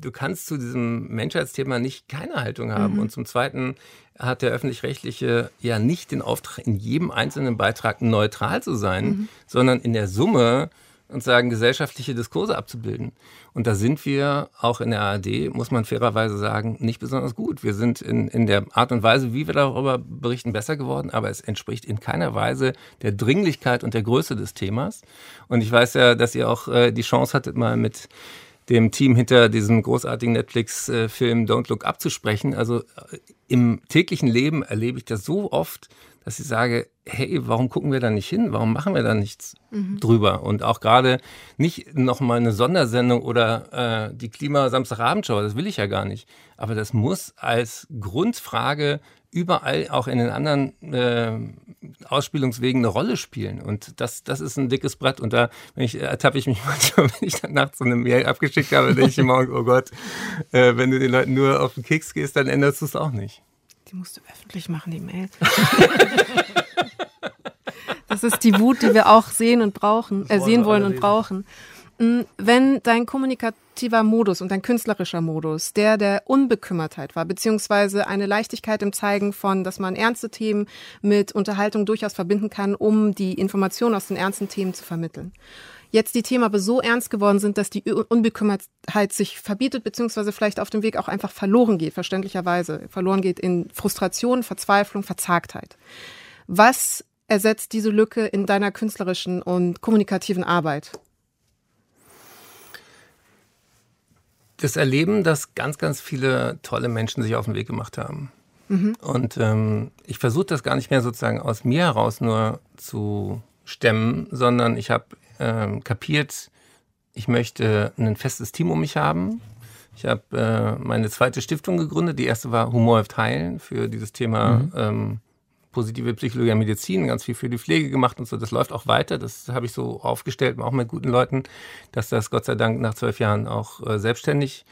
Speaker 5: du kannst zu diesem Menschheitsthema nicht keine Haltung haben. Mhm. Und zum Zweiten hat der öffentlich-rechtliche ja nicht den Auftrag, in jedem einzelnen Beitrag neutral zu sein, mhm. sondern in der Summe und sagen, gesellschaftliche Diskurse abzubilden. Und da sind wir auch in der ARD, muss man fairerweise sagen, nicht besonders gut. Wir sind in, in der Art und Weise, wie wir darüber berichten, besser geworden, aber es entspricht in keiner Weise der Dringlichkeit und der Größe des Themas. Und ich weiß ja, dass ihr auch äh, die Chance hattet, mal mit dem Team hinter diesem großartigen Netflix-Film Don't Look Up zu sprechen. Also äh, im täglichen Leben erlebe ich das so oft, dass ich sage, hey, warum gucken wir da nicht hin? Warum machen wir da nichts mhm. drüber? Und auch gerade nicht nochmal eine Sondersendung oder äh, die Klima-Samstagabendshow, das will ich ja gar nicht. Aber das muss als Grundfrage überall auch in den anderen äh, Ausspielungswegen eine Rolle spielen. Und das, das ist ein dickes Brett. Und da ich, ertappe ich mich manchmal, wenn ich dann nachts so eine Mail abgeschickt habe, denke ich immer, oh Gott, äh, wenn du den Leuten nur auf den Keks gehst, dann änderst du es auch nicht.
Speaker 4: Die musst du öffentlich machen, die Mail. das ist die Wut, die wir auch sehen und brauchen, äh, sehen wollen und brauchen. Mm, wenn dein kommunikativer Modus und dein künstlerischer Modus der der Unbekümmertheit war, beziehungsweise eine Leichtigkeit im Zeigen von, dass man ernste Themen mit Unterhaltung durchaus verbinden kann, um die Informationen aus den ernsten Themen zu vermitteln. Jetzt die Themen aber so ernst geworden sind, dass die Unbekümmertheit sich verbietet, beziehungsweise vielleicht auf dem Weg auch einfach verloren geht, verständlicherweise. Verloren geht in Frustration, Verzweiflung, Verzagtheit. Was ersetzt diese Lücke in deiner künstlerischen und kommunikativen Arbeit?
Speaker 5: Das Erleben, dass ganz, ganz viele tolle Menschen sich auf den Weg gemacht haben. Mhm. Und ähm, ich versuche das gar nicht mehr sozusagen aus mir heraus nur zu stemmen, sondern ich habe ähm, kapiert, ich möchte ein festes Team um mich haben. Ich habe äh, meine zweite Stiftung gegründet. Die erste war Humor hilft heilen für dieses Thema mhm. ähm, positive Psychologie und Medizin, ganz viel für die Pflege gemacht und so. Das läuft auch weiter. Das habe ich so aufgestellt, auch mit guten Leuten, dass das Gott sei Dank nach zwölf Jahren auch äh, selbstständig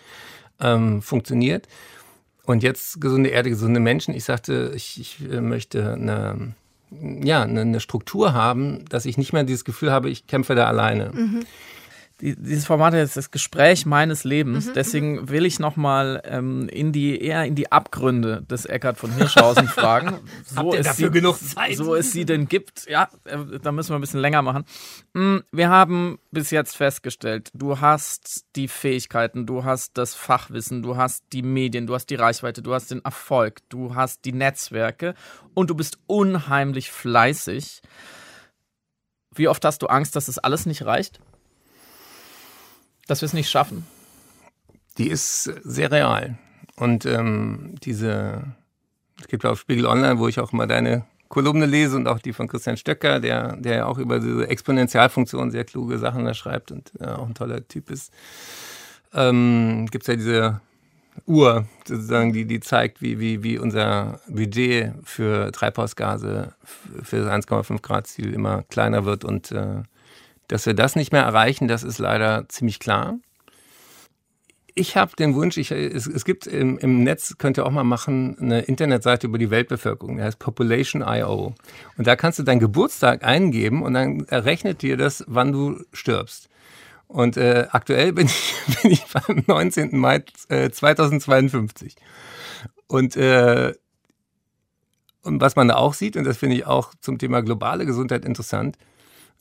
Speaker 5: ähm, funktioniert. Und jetzt gesunde Erde, gesunde Menschen. Ich sagte, ich, ich äh, möchte eine ja, eine, eine Struktur haben, dass ich nicht mehr dieses Gefühl habe, ich kämpfe da alleine. Mhm
Speaker 3: die, dieses Format ist das Gespräch meines Lebens. Mhm, Deswegen mhm. will ich nochmal ähm, in die eher in die Abgründe des Eckart von Hirschhausen fragen.
Speaker 5: So Habt dafür
Speaker 3: sie,
Speaker 5: genug Zeit?
Speaker 3: So es sie denn gibt. Ja, äh, da müssen wir ein bisschen länger machen. Mm, wir haben bis jetzt festgestellt, du hast die Fähigkeiten, du hast das Fachwissen, du hast die Medien, du hast die Reichweite, du hast den Erfolg, du hast die Netzwerke und du bist unheimlich fleißig. Wie oft hast du Angst, dass es das alles nicht reicht? Dass wir es nicht schaffen?
Speaker 5: Die ist sehr real. Und ähm, diese, es gibt auf Spiegel Online, wo ich auch mal deine Kolumne lese und auch die von Christian Stöcker, der, der ja auch über diese Exponentialfunktion sehr kluge Sachen da schreibt und äh, auch ein toller Typ ist. Ähm, gibt es ja diese Uhr, sozusagen, die, die zeigt, wie, wie, wie unser Budget für Treibhausgase für das 1,5 Grad Ziel immer kleiner wird und äh, dass wir das nicht mehr erreichen, das ist leider ziemlich klar. Ich habe den Wunsch, ich, es, es gibt im, im, Netz, könnt ihr auch mal machen, eine Internetseite über die Weltbevölkerung, die heißt Population.io. Und da kannst du deinen Geburtstag eingeben und dann errechnet dir das, wann du stirbst. Und äh, aktuell bin ich, bin ich beim 19. Mai äh, 2052. Und, äh, und was man da auch sieht, und das finde ich auch zum Thema globale Gesundheit interessant,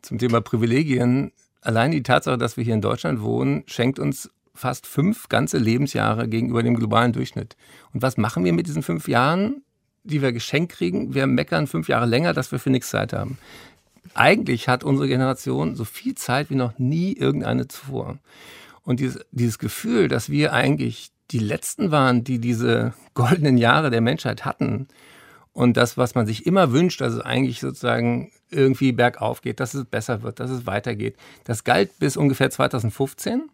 Speaker 5: zum Thema Privilegien. Allein die Tatsache, dass wir hier in Deutschland wohnen, schenkt uns fast fünf ganze Lebensjahre gegenüber dem globalen Durchschnitt. Und was machen wir mit diesen fünf Jahren, die wir geschenkt kriegen? Wir meckern fünf Jahre länger, dass wir für nichts Zeit haben. Eigentlich hat unsere Generation so viel Zeit wie noch nie irgendeine zuvor. Und dieses, dieses Gefühl, dass wir eigentlich die Letzten waren, die diese goldenen Jahre der Menschheit hatten, und das, was man sich immer wünscht, es eigentlich sozusagen irgendwie bergauf geht, dass es besser wird, dass es weitergeht. Das galt bis ungefähr 2015.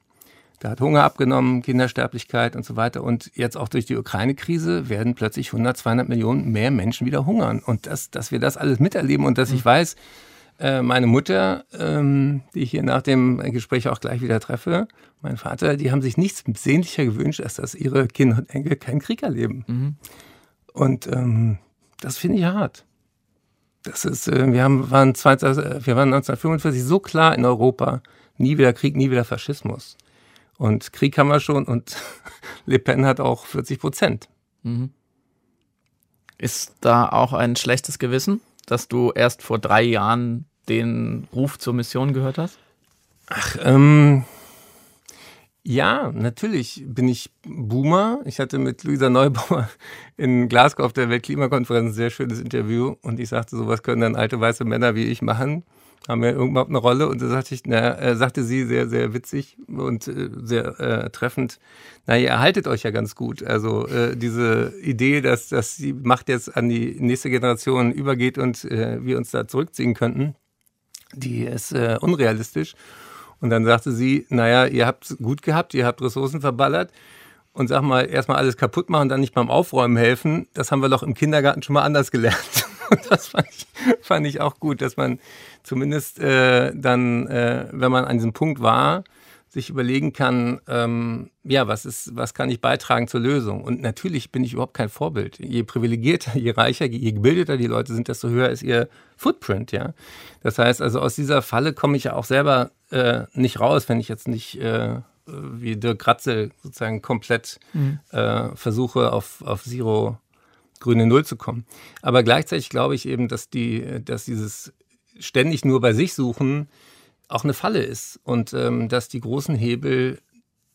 Speaker 5: Da hat Hunger abgenommen, Kindersterblichkeit und so weiter. Und jetzt auch durch die Ukraine-Krise werden plötzlich 100, 200 Millionen mehr Menschen wieder hungern. Und das, dass wir das alles miterleben und dass ich mhm. weiß, äh, meine Mutter, ähm, die ich hier nach dem Gespräch auch gleich wieder treffe, mein Vater, die haben sich nichts sehnlicher gewünscht, als dass ihre Kinder und Enkel keinen Krieg erleben. Mhm. Und ähm, das finde ich hart. Das ist, äh, wir, haben, waren 20, äh, wir waren 1945 so klar in Europa, nie wieder Krieg, nie wieder Faschismus. Und Krieg haben wir schon und Le Pen hat auch 40 Prozent. Mhm.
Speaker 3: Ist da auch ein schlechtes Gewissen, dass du erst vor drei Jahren den Ruf zur Mission gehört hast?
Speaker 5: Ach, ähm, ja, natürlich bin ich Boomer. Ich hatte mit Luisa Neubauer in Glasgow auf der Weltklimakonferenz ein sehr schönes Interview und ich sagte, sowas können dann alte weiße Männer wie ich machen. Haben wir überhaupt eine Rolle? Und da sagte ich, na, äh, sagte sie sehr, sehr witzig und äh, sehr äh, treffend. Na, ihr erhaltet euch ja ganz gut. Also äh, diese Idee, dass, dass die Macht jetzt an die nächste Generation übergeht und äh, wir uns da zurückziehen könnten, die ist äh, unrealistisch. Und dann sagte sie, naja, ihr habt gut gehabt, ihr habt Ressourcen verballert und sag mal, erstmal alles kaputt machen dann nicht beim Aufräumen helfen. Das haben wir doch im Kindergarten schon mal anders gelernt. Und das fand ich, fand ich auch gut, dass man zumindest äh, dann, äh, wenn man an diesem Punkt war, sich überlegen kann, ähm, ja, was ist, was kann ich beitragen zur Lösung? Und natürlich bin ich überhaupt kein Vorbild. Je privilegierter, je reicher, je gebildeter die Leute sind, desto höher ist ihr Footprint, ja. Das heißt also, aus dieser Falle komme ich ja auch selber äh, nicht raus, wenn ich jetzt nicht äh, wie Dirk Kratzel sozusagen komplett mhm. äh, versuche, auf, auf Zero grüne Null zu kommen. Aber gleichzeitig glaube ich eben, dass die, dass dieses ständig nur bei sich suchen, auch eine Falle ist und ähm, dass die großen Hebel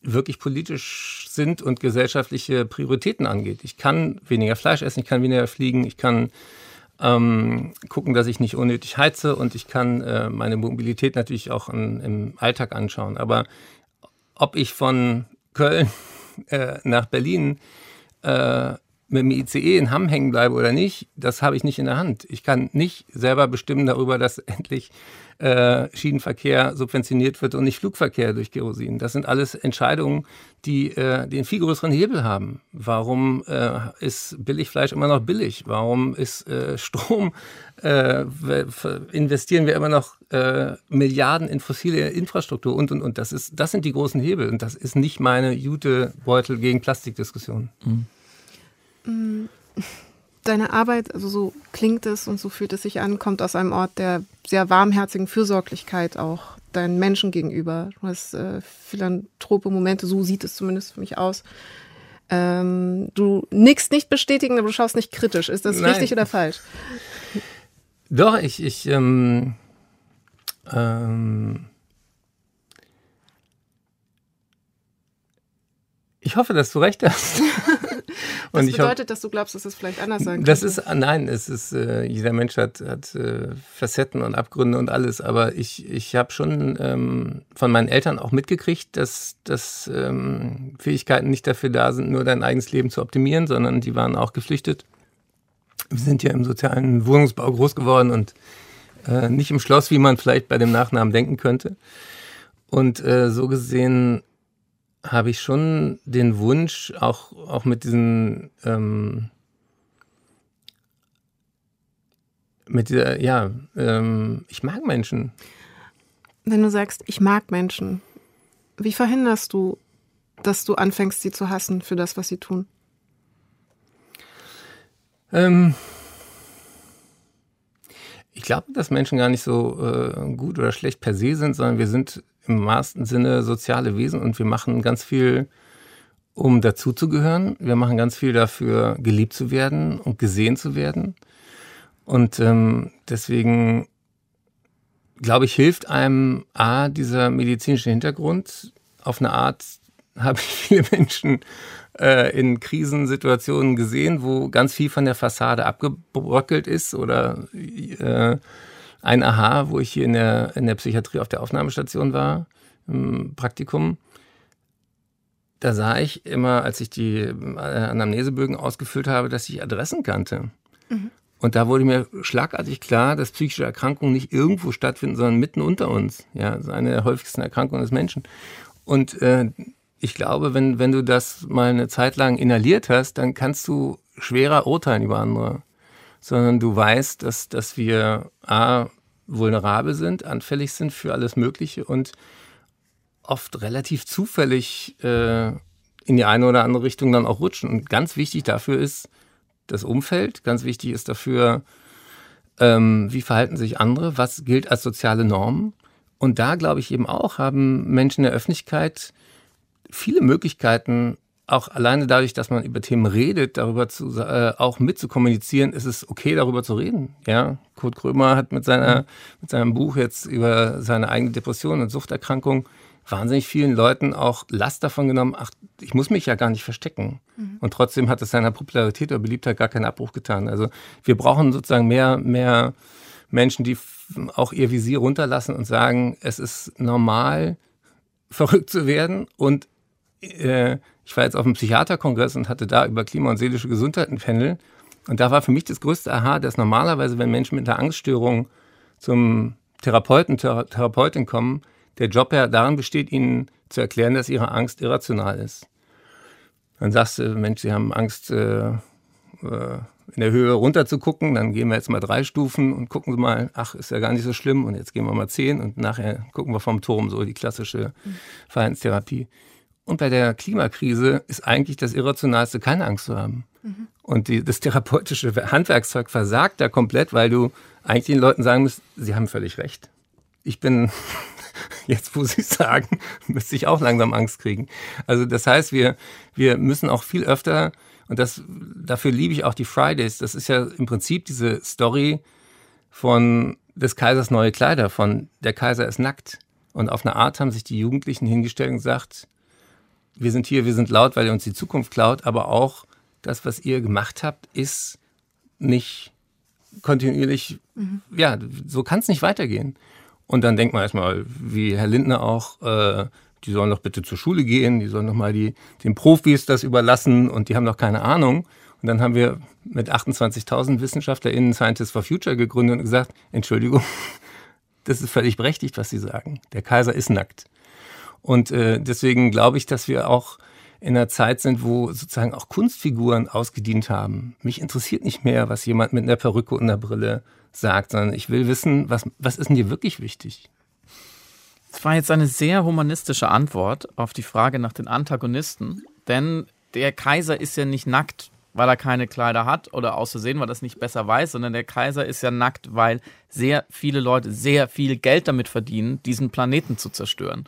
Speaker 5: wirklich politisch sind und gesellschaftliche Prioritäten angeht. Ich kann weniger Fleisch essen, ich kann weniger fliegen, ich kann ähm, gucken, dass ich nicht unnötig heize und ich kann äh, meine Mobilität natürlich auch in, im Alltag anschauen. Aber ob ich von Köln äh, nach Berlin äh, mit dem ICE in Hamm hängen bleibe oder nicht, das habe ich nicht in der Hand. Ich kann nicht selber bestimmen darüber, dass endlich äh, Schienenverkehr subventioniert wird und nicht Flugverkehr durch Kerosin. Das sind alles Entscheidungen, die äh, den viel größeren Hebel haben. Warum äh, ist Billigfleisch immer noch billig? Warum ist äh, Strom, äh, investieren wir immer noch äh, Milliarden in fossile Infrastruktur und, und, und. Das, ist, das sind die großen Hebel und das ist nicht meine Jutebeutel gegen Plastikdiskussion. Mhm.
Speaker 4: Mm. deine Arbeit, also so klingt es und so fühlt es sich an, kommt aus einem Ort der sehr warmherzigen Fürsorglichkeit auch deinen Menschen gegenüber. Du hast äh, philanthrope Momente, so sieht es zumindest für mich aus. Ähm, du nickst nicht bestätigen, aber du schaust nicht kritisch. Ist das Nein. richtig oder falsch?
Speaker 5: Doch, ich, ich, ähm, ähm, ich hoffe, dass du recht hast.
Speaker 4: das bedeutet, dass du glaubst, dass es vielleicht anders sein
Speaker 5: könnte? Das ist, nein, es ist, äh, jeder Mensch hat, hat äh, Facetten und Abgründe und alles, aber ich, ich habe schon ähm, von meinen Eltern auch mitgekriegt, dass, dass ähm, Fähigkeiten nicht dafür da sind, nur dein eigenes Leben zu optimieren, sondern die waren auch geflüchtet. Wir sind ja im sozialen Wohnungsbau groß geworden und äh, nicht im Schloss, wie man vielleicht bei dem Nachnamen denken könnte. Und äh, so gesehen habe ich schon den Wunsch, auch, auch mit diesen, ähm, mit dieser, ja, ähm, ich mag Menschen.
Speaker 4: Wenn du sagst, ich mag Menschen, wie verhinderst du, dass du anfängst, sie zu hassen für das, was sie tun?
Speaker 5: Ähm, ich glaube, dass Menschen gar nicht so äh, gut oder schlecht per se sind, sondern wir sind im wahrsten Sinne soziale Wesen und wir machen ganz viel, um dazuzugehören. Wir machen ganz viel dafür, geliebt zu werden und gesehen zu werden. Und ähm, deswegen glaube ich, hilft einem A, dieser medizinische Hintergrund. Auf eine Art habe ich viele Menschen äh, in Krisensituationen gesehen, wo ganz viel von der Fassade abgebröckelt ist oder äh, ein Aha, wo ich hier in der, in der Psychiatrie auf der Aufnahmestation war, im Praktikum. Da sah ich immer, als ich die äh, Anamnesebögen ausgefüllt habe, dass ich Adressen kannte. Mhm. Und da wurde mir schlagartig klar, dass psychische Erkrankungen nicht irgendwo stattfinden, sondern mitten unter uns. Ja, das ist eine der häufigsten Erkrankungen des Menschen. Und äh, ich glaube, wenn, wenn du das mal eine Zeit lang inhaliert hast, dann kannst du schwerer urteilen über andere. Sondern du weißt, dass, dass wir A, vulnerabel sind, anfällig sind für alles Mögliche und oft relativ zufällig äh, in die eine oder andere Richtung dann auch rutschen. Und ganz wichtig dafür ist das Umfeld, ganz wichtig ist dafür, ähm, wie verhalten sich andere, was gilt als soziale Normen. Und da glaube ich eben auch, haben Menschen in der Öffentlichkeit viele Möglichkeiten, auch alleine dadurch, dass man über Themen redet, darüber zu, äh, auch mitzukommunizieren, ist es okay, darüber zu reden. Ja, Kurt Krömer hat mit seiner, mhm. mit seinem Buch jetzt über seine eigene Depression und Suchterkrankung wahnsinnig vielen Leuten auch Last davon genommen, ach, ich muss mich ja gar nicht verstecken. Mhm. Und trotzdem hat es seiner Popularität oder Beliebtheit gar keinen Abbruch getan. Also wir brauchen sozusagen mehr, mehr Menschen, die auch ihr Visier runterlassen und sagen, es ist normal, verrückt zu werden und äh, ich war jetzt auf dem Psychiaterkongress und hatte da über Klima und seelische Gesundheit ein Panel. Und da war für mich das größte Aha, dass normalerweise, wenn Menschen mit einer Angststörung zum Therapeuten, Thera Therapeutin kommen, der Job ja darin besteht, ihnen zu erklären, dass ihre Angst irrational ist. Dann sagst du, Mensch, sie haben Angst, äh, äh, in der Höhe runter zu gucken, dann gehen wir jetzt mal drei Stufen und gucken Sie mal, ach, ist ja gar nicht so schlimm und jetzt gehen wir mal zehn und nachher gucken wir vom Turm, so die klassische Verhaltenstherapie. Und bei der Klimakrise ist eigentlich das Irrationalste, keine Angst zu haben. Mhm. Und die, das therapeutische Handwerkszeug versagt da komplett, weil du eigentlich den Leuten sagen musst, sie haben völlig recht. Ich bin, jetzt wo sie sagen, müsste ich auch langsam Angst kriegen. Also das heißt, wir, wir müssen auch viel öfter, und das, dafür liebe ich auch die Fridays, das ist ja im Prinzip diese Story von des Kaisers neue Kleider, von der Kaiser ist nackt. Und auf eine Art haben sich die Jugendlichen hingestellt und gesagt, wir sind hier, wir sind laut, weil ihr uns die Zukunft klaut, aber auch das, was ihr gemacht habt, ist nicht kontinuierlich, mhm. ja, so kann es nicht weitergehen. Und dann denkt man erstmal, wie Herr Lindner auch, äh, die sollen doch bitte zur Schule gehen, die sollen doch mal die, den Profis das überlassen und die haben doch keine Ahnung. Und dann haben wir mit 28.000 WissenschaftlerInnen Scientists for Future gegründet und gesagt, Entschuldigung, das ist völlig berechtigt, was Sie sagen. Der Kaiser ist nackt. Und äh, deswegen glaube ich, dass wir auch in einer Zeit sind, wo sozusagen auch Kunstfiguren ausgedient haben. Mich interessiert nicht mehr, was jemand mit einer Perücke und einer Brille sagt, sondern ich will wissen, was, was ist denn dir wirklich wichtig?
Speaker 3: Das war jetzt eine sehr humanistische Antwort auf die Frage nach den Antagonisten, denn der Kaiser ist ja nicht nackt, weil er keine Kleider hat oder aus Versehen, weil er es nicht besser weiß, sondern der Kaiser ist ja nackt, weil sehr viele Leute sehr viel Geld damit verdienen, diesen Planeten zu zerstören.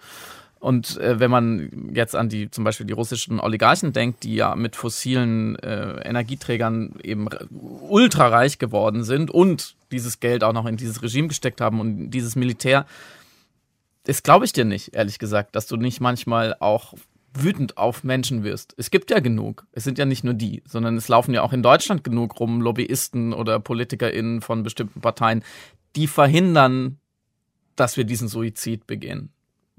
Speaker 3: Und äh, wenn man jetzt an die zum Beispiel die russischen Oligarchen denkt, die ja mit fossilen äh, Energieträgern eben ultrareich geworden sind und dieses Geld auch noch in dieses Regime gesteckt haben und dieses Militär, das glaube ich dir nicht, ehrlich gesagt, dass du nicht manchmal auch wütend auf Menschen wirst. Es gibt ja genug. Es sind ja nicht nur die, sondern es laufen ja auch in Deutschland genug rum Lobbyisten oder PolitikerInnen von bestimmten Parteien, die verhindern, dass wir diesen Suizid begehen.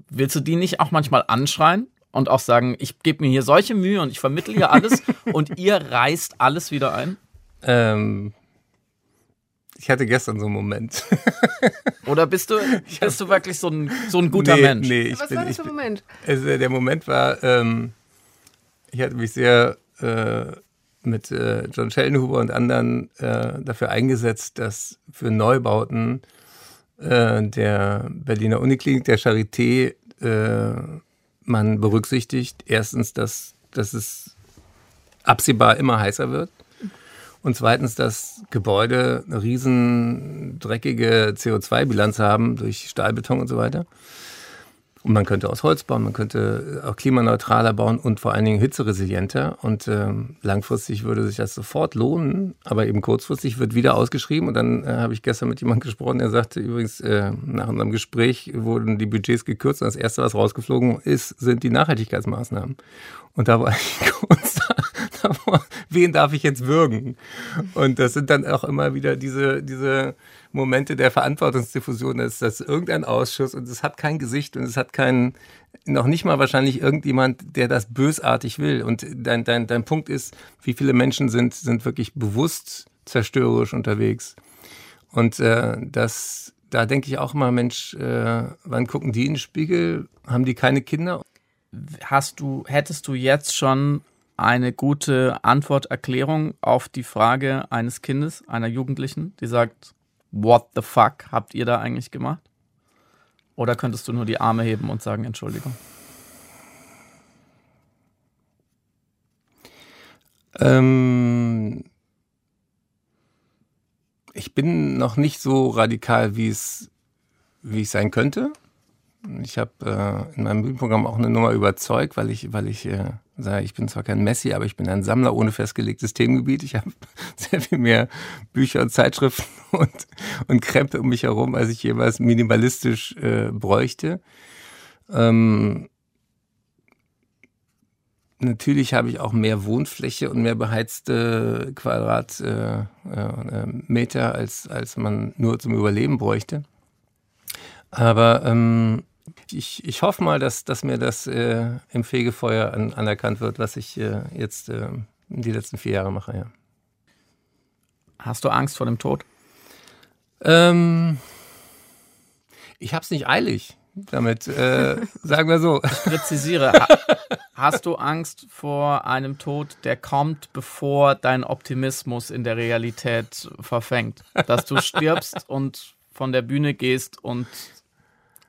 Speaker 3: Willst du die nicht auch manchmal anschreien und auch sagen, ich gebe mir hier solche Mühe und ich vermittle hier alles und ihr reißt alles wieder ein?
Speaker 5: Ähm, ich hatte gestern so einen Moment.
Speaker 3: Oder bist du, bist du wirklich so ein, so ein guter
Speaker 5: nee,
Speaker 3: Mensch?
Speaker 5: Nee, ich
Speaker 4: Was
Speaker 5: bin,
Speaker 4: war das für ein Moment?
Speaker 5: Also der Moment war, ähm, ich hatte mich sehr äh, mit äh, John Schellenhuber und anderen äh, dafür eingesetzt, dass für Neubauten äh, der Berliner Uniklinik, der Charité, äh, man berücksichtigt, erstens, dass, dass es absehbar immer heißer wird. Und zweitens, dass Gebäude eine riesen dreckige CO2-Bilanz haben durch Stahlbeton und so weiter. Und man könnte aus Holz bauen, man könnte auch klimaneutraler bauen und vor allen Dingen hitzeresilienter. Und ähm, langfristig würde sich das sofort lohnen, aber eben kurzfristig wird wieder ausgeschrieben. Und dann äh, habe ich gestern mit jemandem gesprochen, der sagte übrigens, äh, nach unserem Gespräch wurden die Budgets gekürzt und das Erste, was rausgeflogen ist, sind die Nachhaltigkeitsmaßnahmen. Und da war ich kurz davor, wen darf ich jetzt würgen? Und das sind dann auch immer wieder diese, diese Momente der Verantwortungsdiffusion. Ist das irgendein Ausschuss und es hat kein Gesicht und es hat keinen, noch nicht mal wahrscheinlich irgendjemand, der das bösartig will. Und dein, dein, dein Punkt ist, wie viele Menschen sind, sind wirklich bewusst zerstörerisch unterwegs. Und äh, das, da denke ich auch immer, Mensch, äh, wann gucken die in den Spiegel? Haben die keine Kinder?
Speaker 3: Hast du, hättest du jetzt schon eine gute Antworterklärung auf die Frage eines Kindes, einer Jugendlichen, die sagt, what the fuck habt ihr da eigentlich gemacht? Oder könntest du nur die Arme heben und sagen, Entschuldigung?
Speaker 5: Ähm, ich bin noch nicht so radikal, wie es, wie ich sein könnte. Ich habe äh, in meinem Bühnenprogramm auch eine Nummer überzeugt, weil ich, weil ich äh, sage, ich bin zwar kein Messi, aber ich bin ein Sammler ohne festgelegtes Themengebiet. Ich habe sehr viel mehr Bücher und Zeitschriften und, und Krempe um mich herum, als ich jeweils minimalistisch äh, bräuchte. Ähm, natürlich habe ich auch mehr Wohnfläche und mehr beheizte Quadratmeter, äh, äh, als, als man nur zum Überleben bräuchte. Aber ähm, ich, ich hoffe mal, dass, dass mir das äh, im Fegefeuer an, anerkannt wird, was ich äh, jetzt äh, die letzten vier Jahre mache. Ja.
Speaker 3: Hast du Angst vor dem Tod?
Speaker 5: Ähm, ich habe es nicht eilig damit, äh, sagen wir so.
Speaker 3: Ich präzisiere. Hast du Angst vor einem Tod, der kommt, bevor dein Optimismus in der Realität verfängt? Dass du stirbst und von der Bühne gehst und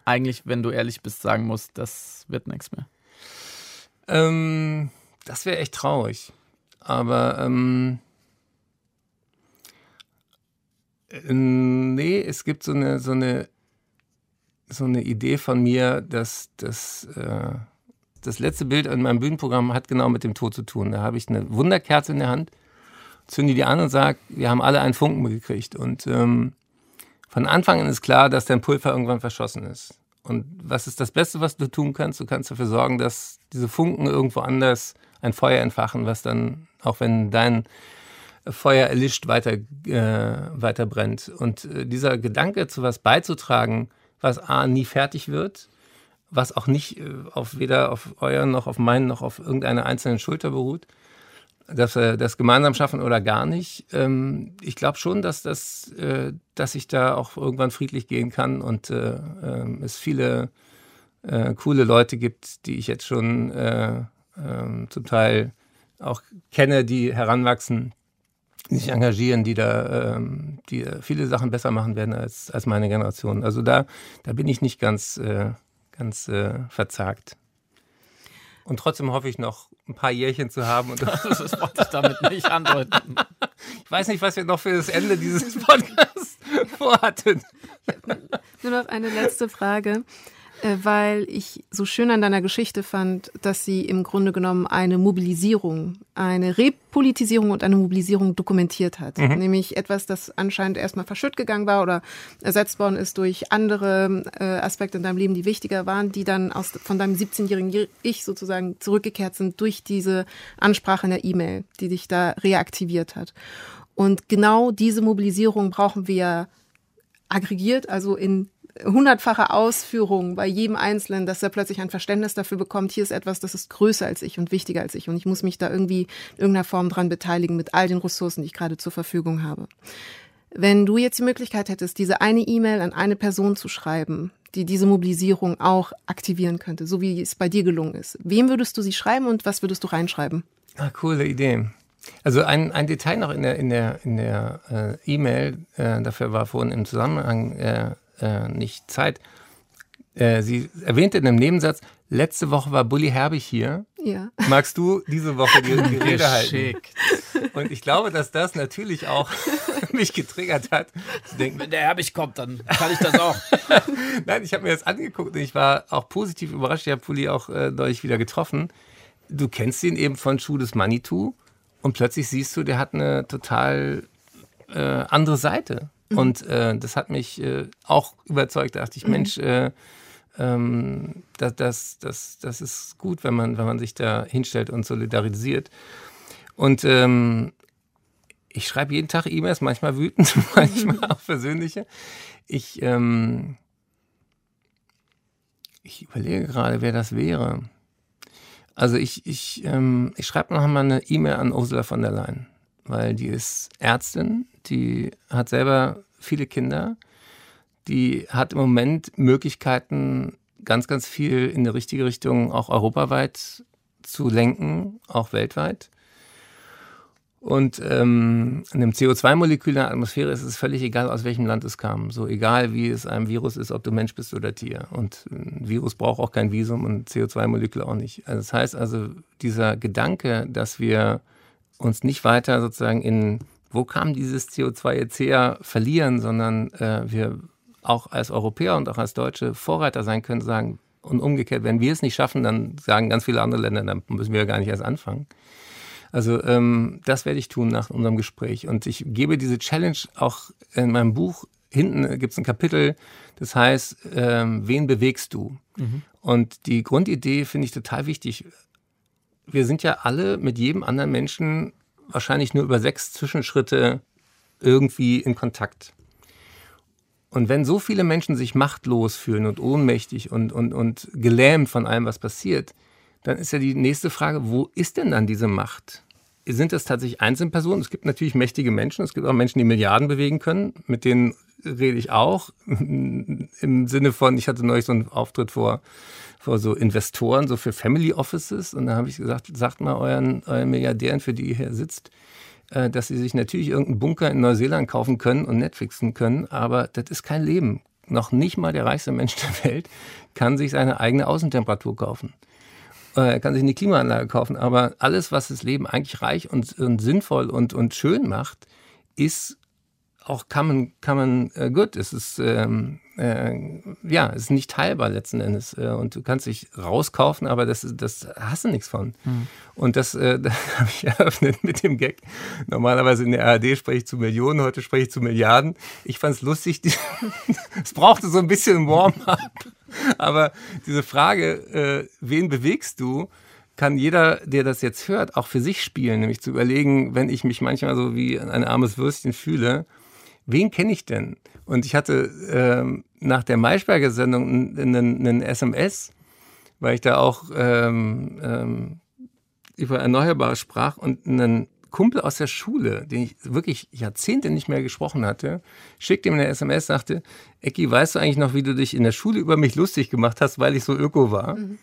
Speaker 3: eigentlich, wenn du ehrlich bist, sagen musst, das wird nichts mehr?
Speaker 5: Ähm, das wäre echt traurig. Aber ähm, äh, nee, es gibt so eine, so eine, so eine Idee von mir, dass das, äh, das letzte Bild in meinem Bühnenprogramm hat genau mit dem Tod zu tun. Da habe ich eine Wunderkerze in der Hand, zünde die an und sage, wir haben alle einen Funken gekriegt. Und ähm, von Anfang an ist klar, dass dein Pulver irgendwann verschossen ist. Und was ist das Beste, was du tun kannst? Du kannst dafür sorgen, dass diese Funken irgendwo anders ein Feuer entfachen, was dann, auch wenn dein Feuer erlischt, weiter, äh, weiter brennt. Und äh, dieser Gedanke, zu was beizutragen, was A, nie fertig wird, was auch nicht äh, auf weder auf euren noch auf meinen noch auf irgendeiner einzelnen Schulter beruht, dass wir das gemeinsam schaffen oder gar nicht. Ähm, ich glaube schon, dass, das, äh, dass ich da auch irgendwann friedlich gehen kann und äh, äh, es viele äh, coole Leute gibt, die ich jetzt schon äh, ähm, zum Teil auch kenne, die heranwachsen, die sich engagieren, die da ähm, die viele Sachen besser machen werden als, als meine Generation. Also da, da bin ich nicht ganz, äh, ganz verzagt. Und trotzdem hoffe ich noch ein paar Jährchen zu haben. Und
Speaker 3: das wollte ich damit nicht andeuten.
Speaker 5: Ich weiß nicht, was wir noch für das Ende dieses Podcasts vorhatten.
Speaker 4: Nur noch eine letzte Frage. Äh, weil ich so schön an deiner Geschichte fand, dass sie im Grunde genommen eine Mobilisierung, eine Repolitisierung und eine Mobilisierung dokumentiert hat. Mhm. Nämlich etwas, das anscheinend erstmal verschütt gegangen war oder ersetzt worden ist durch andere äh, Aspekte in deinem Leben, die wichtiger waren, die dann aus, von deinem 17-jährigen Ich sozusagen zurückgekehrt sind durch diese Ansprache in der E-Mail, die dich da reaktiviert hat. Und genau diese Mobilisierung brauchen wir aggregiert, also in hundertfache Ausführung bei jedem Einzelnen, dass er plötzlich ein Verständnis dafür bekommt, hier ist etwas, das ist größer als ich und wichtiger als ich und ich muss mich da irgendwie in irgendeiner Form dran beteiligen mit all den Ressourcen, die ich gerade zur Verfügung habe. Wenn du jetzt die Möglichkeit hättest, diese eine E-Mail an eine Person zu schreiben, die diese Mobilisierung auch aktivieren könnte, so wie es bei dir gelungen ist, wem würdest du sie schreiben und was würdest du reinschreiben?
Speaker 5: Ah, coole Idee. Also ein, ein Detail noch in der, in der, in der äh, E-Mail, äh, dafür war vorhin im Zusammenhang äh, äh, nicht Zeit. Äh, sie erwähnte in einem Nebensatz, letzte Woche war Bully Herbig hier.
Speaker 4: Ja.
Speaker 5: Magst du diese Woche die, die Rede halten? Und ich glaube, dass das natürlich auch mich getriggert hat.
Speaker 3: Zu denken, Wenn der Herbig kommt, dann kann ich das auch.
Speaker 5: Nein, ich habe mir das angeguckt und ich war auch positiv überrascht. Ich habe Bully auch äh, deutlich wieder getroffen. Du kennst ihn eben von Schuh des Manitou und plötzlich siehst du, der hat eine total äh, andere Seite. Mhm. Und äh, das hat mich äh, auch überzeugt. Da dachte ich, mhm. Mensch, äh, ähm, das, das, das, das ist gut, wenn man, wenn man sich da hinstellt und solidarisiert. Und ähm, ich schreibe jeden Tag E-Mails, manchmal wütend, manchmal auch persönliche. Ich, ähm, ich überlege gerade, wer das wäre. Also ich, ich, ähm, ich schreibe noch mal eine E-Mail an Ursula von der Leyen weil die ist Ärztin, die hat selber viele Kinder, die hat im Moment Möglichkeiten, ganz, ganz viel in die richtige Richtung auch europaweit zu lenken, auch weltweit. Und ähm, dem CO2-Molekül in der Atmosphäre ist es völlig egal, aus welchem Land es kam. So egal, wie es einem Virus ist, ob du Mensch bist oder Tier. Und ein Virus braucht auch kein Visum und CO2-Molekül auch nicht. Also das heißt also, dieser Gedanke, dass wir uns nicht weiter sozusagen in, wo kam dieses CO2 jetzt her, verlieren, sondern äh, wir auch als Europäer und auch als Deutsche Vorreiter sein können, sagen, und umgekehrt, wenn wir es nicht schaffen, dann sagen ganz viele andere Länder, dann müssen wir ja gar nicht erst anfangen. Also ähm, das werde ich tun nach unserem Gespräch. Und ich gebe diese Challenge auch in meinem Buch. Hinten gibt es ein Kapitel, das heißt, ähm, wen bewegst du? Mhm. Und die Grundidee finde ich total wichtig wir sind ja alle mit jedem anderen Menschen wahrscheinlich nur über sechs Zwischenschritte irgendwie in Kontakt. Und wenn so viele Menschen sich machtlos fühlen und ohnmächtig und, und, und gelähmt von allem, was passiert, dann ist ja die nächste Frage, wo ist denn dann diese Macht? Sind das tatsächlich Einzelpersonen? Es gibt natürlich mächtige Menschen, es gibt auch Menschen, die Milliarden bewegen können, mit denen rede ich auch. Im Sinne von, ich hatte neulich so einen Auftritt vor vor so Investoren, so für Family Offices. Und da habe ich gesagt, sagt mal euren, euren Milliardären, für die ihr hier sitzt, äh, dass sie sich natürlich irgendeinen Bunker in Neuseeland kaufen können und Netflixen können, aber das ist kein Leben. Noch nicht mal der reichste Mensch der Welt kann sich seine eigene Außentemperatur kaufen. Äh, er kann sich eine Klimaanlage kaufen, aber alles, was das Leben eigentlich reich und, und sinnvoll und, und schön macht, ist auch common, common uh, good. Es ist, ähm, äh, ja, es ist nicht teilbar letzten Endes. Äh, und du kannst dich rauskaufen, aber das, das hast du nichts von. Mhm. Und das, äh, das habe ich eröffnet mit dem Gag. Normalerweise in der ARD spreche ich zu Millionen, heute spreche ich zu Milliarden. Ich fand es lustig. es brauchte so ein bisschen Warm-up. Aber diese Frage, äh, wen bewegst du? kann jeder, der das jetzt hört, auch für sich spielen, nämlich zu überlegen, wenn ich mich manchmal so wie ein armes Würstchen fühle, wen kenne ich denn? Und ich hatte ähm, nach der Maischberger Sendung einen SMS, weil ich da auch ähm, ähm, über Erneuerbare sprach und einen Kumpel aus der Schule, den ich wirklich Jahrzehnte nicht mehr gesprochen hatte, schickte ihm eine SMS, sagte, Ecki, weißt du eigentlich noch, wie du dich in der Schule über mich lustig gemacht hast, weil ich so öko war? Mhm.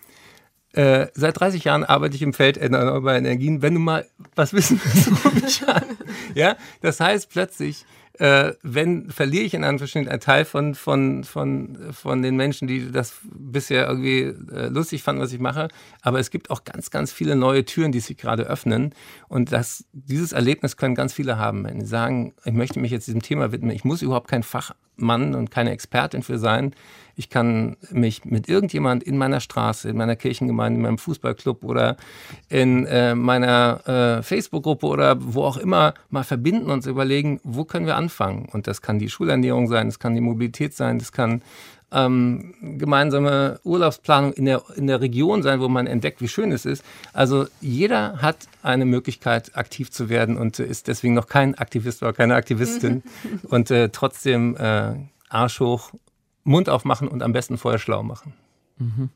Speaker 5: Äh, seit 30 Jahren arbeite ich im Feld erneuerbarer Energien. Wenn du mal was wissen willst, ruf mich an. Ja, das heißt plötzlich, äh, wenn verliere ich in Anführungsstrichen einen Teil von, von, von, von den Menschen, die das bisher irgendwie äh, lustig fanden, was ich mache. Aber es gibt auch ganz, ganz viele neue Türen, die sich gerade öffnen. Und das, dieses Erlebnis können ganz viele haben, wenn sie sagen, ich möchte mich jetzt diesem Thema widmen. Ich muss überhaupt kein Fachmann und keine Expertin für sein. Ich kann mich mit irgendjemand in meiner Straße, in meiner Kirchengemeinde, in meinem Fußballclub oder in äh, meiner äh, Facebook-Gruppe oder wo auch immer mal verbinden und überlegen, wo können wir anfangen. Und das kann die Schulernährung sein, das kann die Mobilität sein, das kann ähm, gemeinsame Urlaubsplanung in der, in der Region sein, wo man entdeckt, wie schön es ist. Also jeder hat eine Möglichkeit, aktiv zu werden und ist deswegen noch kein Aktivist oder keine Aktivistin und äh, trotzdem äh, Arsch hoch Mund aufmachen und am besten vorher schlau machen. Mhm.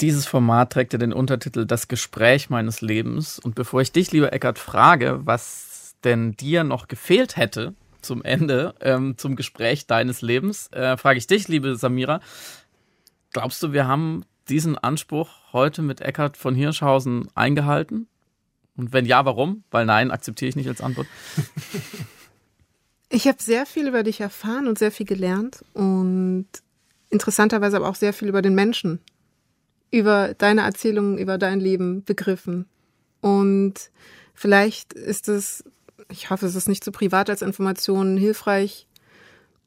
Speaker 3: Dieses Format trägt ja den Untertitel Das Gespräch meines Lebens. Und bevor ich dich, lieber Eckart, frage, was denn dir noch gefehlt hätte zum Ende, ähm, zum Gespräch deines Lebens, äh, frage ich dich, liebe Samira, glaubst du, wir haben diesen Anspruch heute mit Eckart von Hirschhausen eingehalten? Und wenn ja, warum? Weil nein, akzeptiere ich nicht als Antwort.
Speaker 4: Ich habe sehr viel über dich erfahren und sehr viel gelernt und interessanterweise aber auch sehr viel über den Menschen, über deine Erzählungen, über dein Leben begriffen. Und vielleicht ist es, ich hoffe, es ist nicht zu privat als Information hilfreich,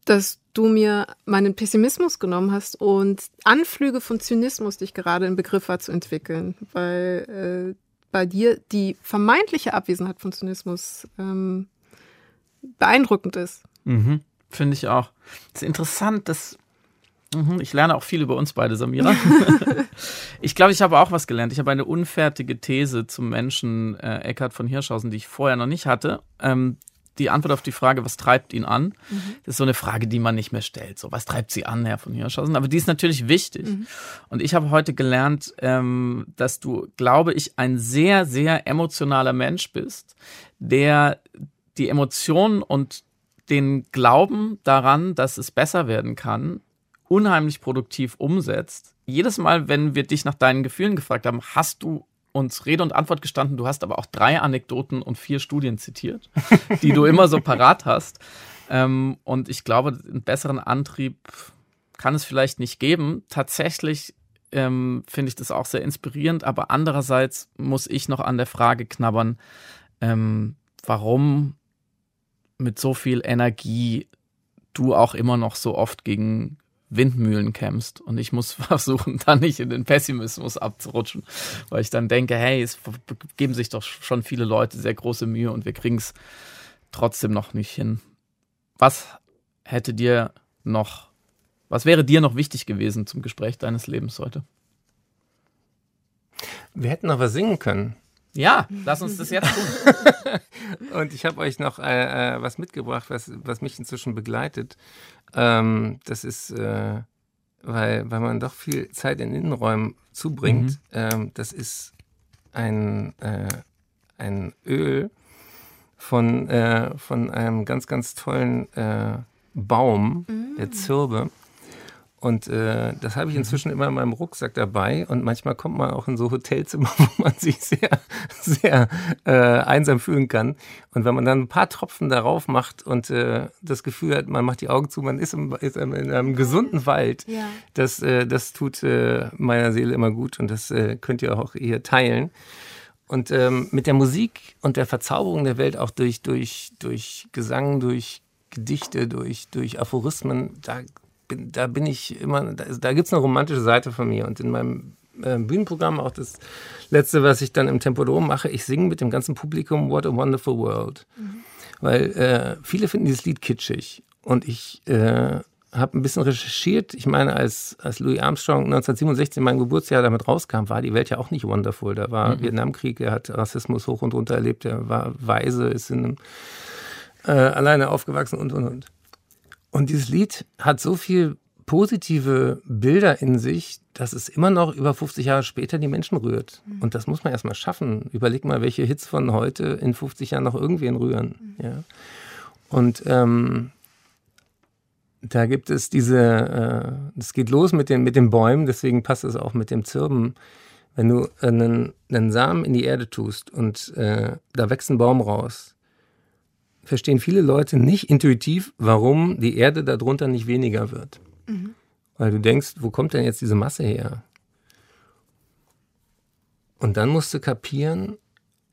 Speaker 4: dass du mir meinen Pessimismus genommen hast und Anflüge von Zynismus, die ich gerade im Begriff war zu entwickeln, weil äh, bei dir die vermeintliche Abwesenheit von Zynismus ähm, beeindruckend ist.
Speaker 3: Mhm. Finde ich auch. Das ist interessant, dass ich lerne auch viel über uns beide, Samira. ich glaube, ich habe auch was gelernt. Ich habe eine unfertige These zum Menschen äh, Eckhard von Hirschhausen, die ich vorher noch nicht hatte. Ähm, die Antwort auf die Frage, was treibt ihn an, mhm. das ist so eine Frage, die man nicht mehr stellt. So, was treibt sie an, Herr von Hirschhausen? Aber die ist natürlich wichtig. Mhm. Und ich habe heute gelernt, ähm, dass du, glaube ich, ein sehr, sehr emotionaler Mensch bist, der die Emotionen und den Glauben daran, dass es besser werden kann, unheimlich produktiv umsetzt. Jedes Mal, wenn wir dich nach deinen Gefühlen gefragt haben, hast du uns Rede und Antwort gestanden. Du hast aber auch drei Anekdoten und vier Studien zitiert, die du immer so parat hast. Ähm, und ich glaube, einen besseren Antrieb kann es vielleicht nicht geben. Tatsächlich ähm, finde ich das auch sehr inspirierend, aber andererseits muss ich noch an der Frage knabbern, ähm, warum mit so viel Energie du auch immer noch so oft gegen Windmühlen kämpfst. Und ich muss versuchen, da nicht in den Pessimismus abzurutschen, weil ich dann denke, hey, es geben sich doch schon viele Leute sehr große Mühe und wir kriegen es trotzdem noch nicht hin. Was hätte dir noch, was wäre dir noch wichtig gewesen zum Gespräch deines Lebens heute?
Speaker 5: Wir hätten was singen können.
Speaker 3: Ja, lass uns das jetzt tun.
Speaker 5: und ich habe euch noch äh, äh, was mitgebracht, was, was mich inzwischen begleitet. Ähm, das ist, äh, weil, weil man doch viel Zeit in Innenräumen zubringt. Mhm. Ähm, das ist ein, äh, ein Öl von, äh, von einem ganz, ganz tollen äh, Baum, mhm. der Zirbe. Und äh, das habe ich mhm. inzwischen immer in meinem Rucksack dabei. Und manchmal kommt man auch in so Hotelzimmer, wo man sich sehr, sehr äh, einsam fühlen kann. Und wenn man dann ein paar Tropfen darauf macht und äh, das Gefühl hat, man macht die Augen zu, man ist, im, ist in einem gesunden Wald, ja. das, äh, das tut äh, meiner Seele immer gut. Und das äh, könnt ihr auch hier teilen. Und ähm, mit der Musik und der Verzauberung der Welt auch durch, durch, durch Gesang, durch Gedichte, durch, durch Aphorismen, da bin, da bin ich immer, da, da gibt es eine romantische Seite von mir. Und in meinem äh, Bühnenprogramm, auch das letzte, was ich dann im Tempodrom mache, ich singe mit dem ganzen Publikum What a Wonderful World. Mhm. Weil äh, viele finden dieses Lied kitschig. Und ich äh, habe ein bisschen recherchiert. Ich meine, als, als Louis Armstrong 1967 in meinem Geburtsjahr damit rauskam, war die Welt ja auch nicht wonderful. Da war mhm. Vietnamkrieg, er hat Rassismus hoch und runter erlebt, er war weise, ist in einem, äh, alleine aufgewachsen und und und. Und dieses Lied hat so viel positive Bilder in sich, dass es immer noch über 50 Jahre später die Menschen rührt. Mhm. Und das muss man erstmal schaffen. Überleg mal, welche Hits von heute in 50 Jahren noch irgendwen rühren. Mhm. Ja. Und ähm, da gibt es diese, es äh, geht los mit den, mit den Bäumen, deswegen passt es auch mit dem Zirben. Wenn du einen, einen Samen in die Erde tust und äh, da wächst ein Baum raus, verstehen viele Leute nicht intuitiv, warum die Erde darunter nicht weniger wird. Mhm. Weil du denkst, wo kommt denn jetzt diese Masse her? Und dann musst du kapieren,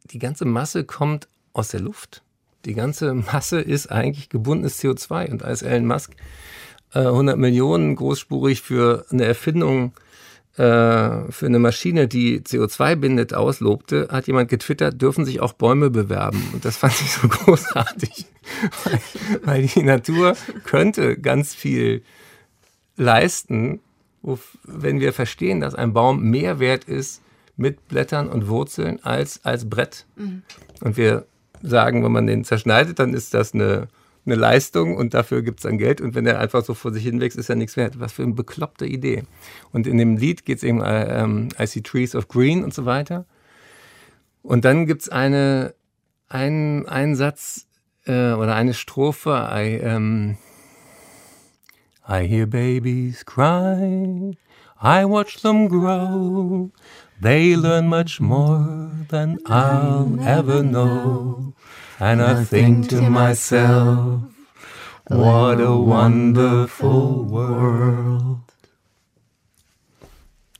Speaker 5: die ganze Masse kommt aus der Luft. Die ganze Masse ist eigentlich gebundenes CO2. Und als Elon Musk äh, 100 Millionen großspurig für eine Erfindung äh, für eine Maschine, die CO2 bindet, auslobte, hat jemand getwittert, dürfen sich auch Bäume bewerben. Und das fand ich so großartig, weil, weil die Natur könnte ganz viel leisten, wenn wir verstehen, dass ein Baum mehr wert ist mit Blättern und Wurzeln als als Brett. Mhm. Und wir sagen, wenn man den zerschneidet, dann ist das eine eine Leistung und dafür gibt es dann Geld. Und wenn er einfach so vor sich hin wächst, ist er nichts wert. Was für eine bekloppte Idee. Und in dem Lied geht es eben äh, um, I see trees of green und so weiter. Und dann gibt es eine, einen, einen Satz äh, oder eine Strophe. I, um, I hear babies cry. I watch them grow. They learn much more than I'll ever know. And I think to myself, what a wonderful world.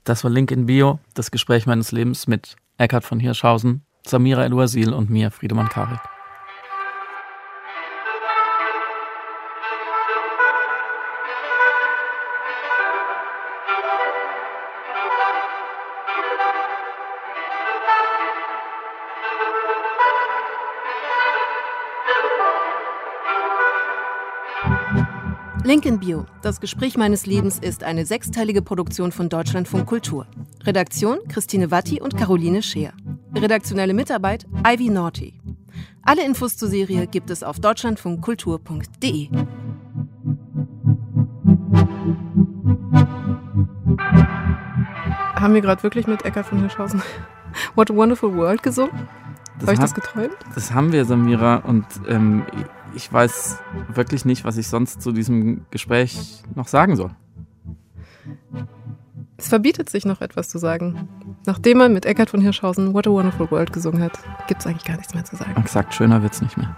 Speaker 3: Das war Link in Bio, das Gespräch meines Lebens mit Eckhard von Hirschhausen, Samira El-Wazil und mir, Friedemann Karik.
Speaker 4: Link in Bio. Das Gespräch meines Lebens ist eine sechsteilige Produktion von Deutschlandfunk Kultur. Redaktion Christine Watti und Caroline Scheer. Redaktionelle Mitarbeit Ivy Naughty. Alle Infos zur Serie gibt es auf deutschlandfunkkultur.de. Haben wir gerade wirklich mit Eckart von Hirschhausen What a Wonderful World gesungen? Habe ich das geträumt?
Speaker 3: Das haben wir, Samira. Und ähm, ich weiß wirklich nicht, was ich sonst zu diesem Gespräch noch sagen soll.
Speaker 4: Es verbietet sich noch etwas zu sagen. Nachdem man mit Eckhard von Hirschhausen What a Wonderful World gesungen hat, gibt es eigentlich gar nichts mehr zu sagen.
Speaker 3: Exakt, schöner wird's nicht mehr.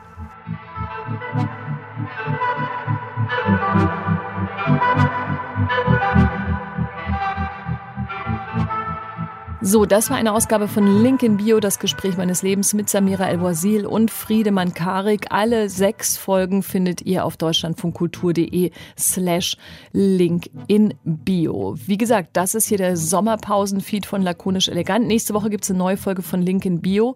Speaker 2: So, das war eine Ausgabe von Link in Bio, das Gespräch meines Lebens mit Samira El-Wazil und Friedemann Karik. Alle sechs Folgen findet ihr auf deutschlandfunkkultur.de slash Link in Bio. Wie gesagt, das ist hier der Sommerpausenfeed von Lakonisch Elegant. Nächste Woche gibt's eine neue Folge von Link in Bio.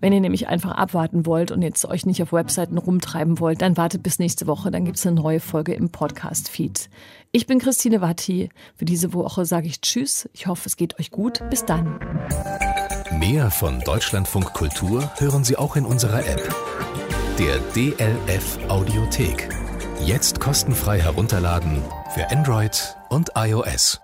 Speaker 2: Wenn ihr nämlich einfach abwarten wollt und jetzt euch nicht auf Webseiten rumtreiben wollt, dann wartet bis nächste Woche, dann gibt's eine neue Folge im Podcast-Feed. Ich bin Christine Watti. Für diese Woche sage ich Tschüss. Ich hoffe, es geht euch gut. Bis dann.
Speaker 1: Mehr von Deutschlandfunk Kultur hören Sie auch in unserer App. Der DLF Audiothek. Jetzt kostenfrei herunterladen für Android und iOS.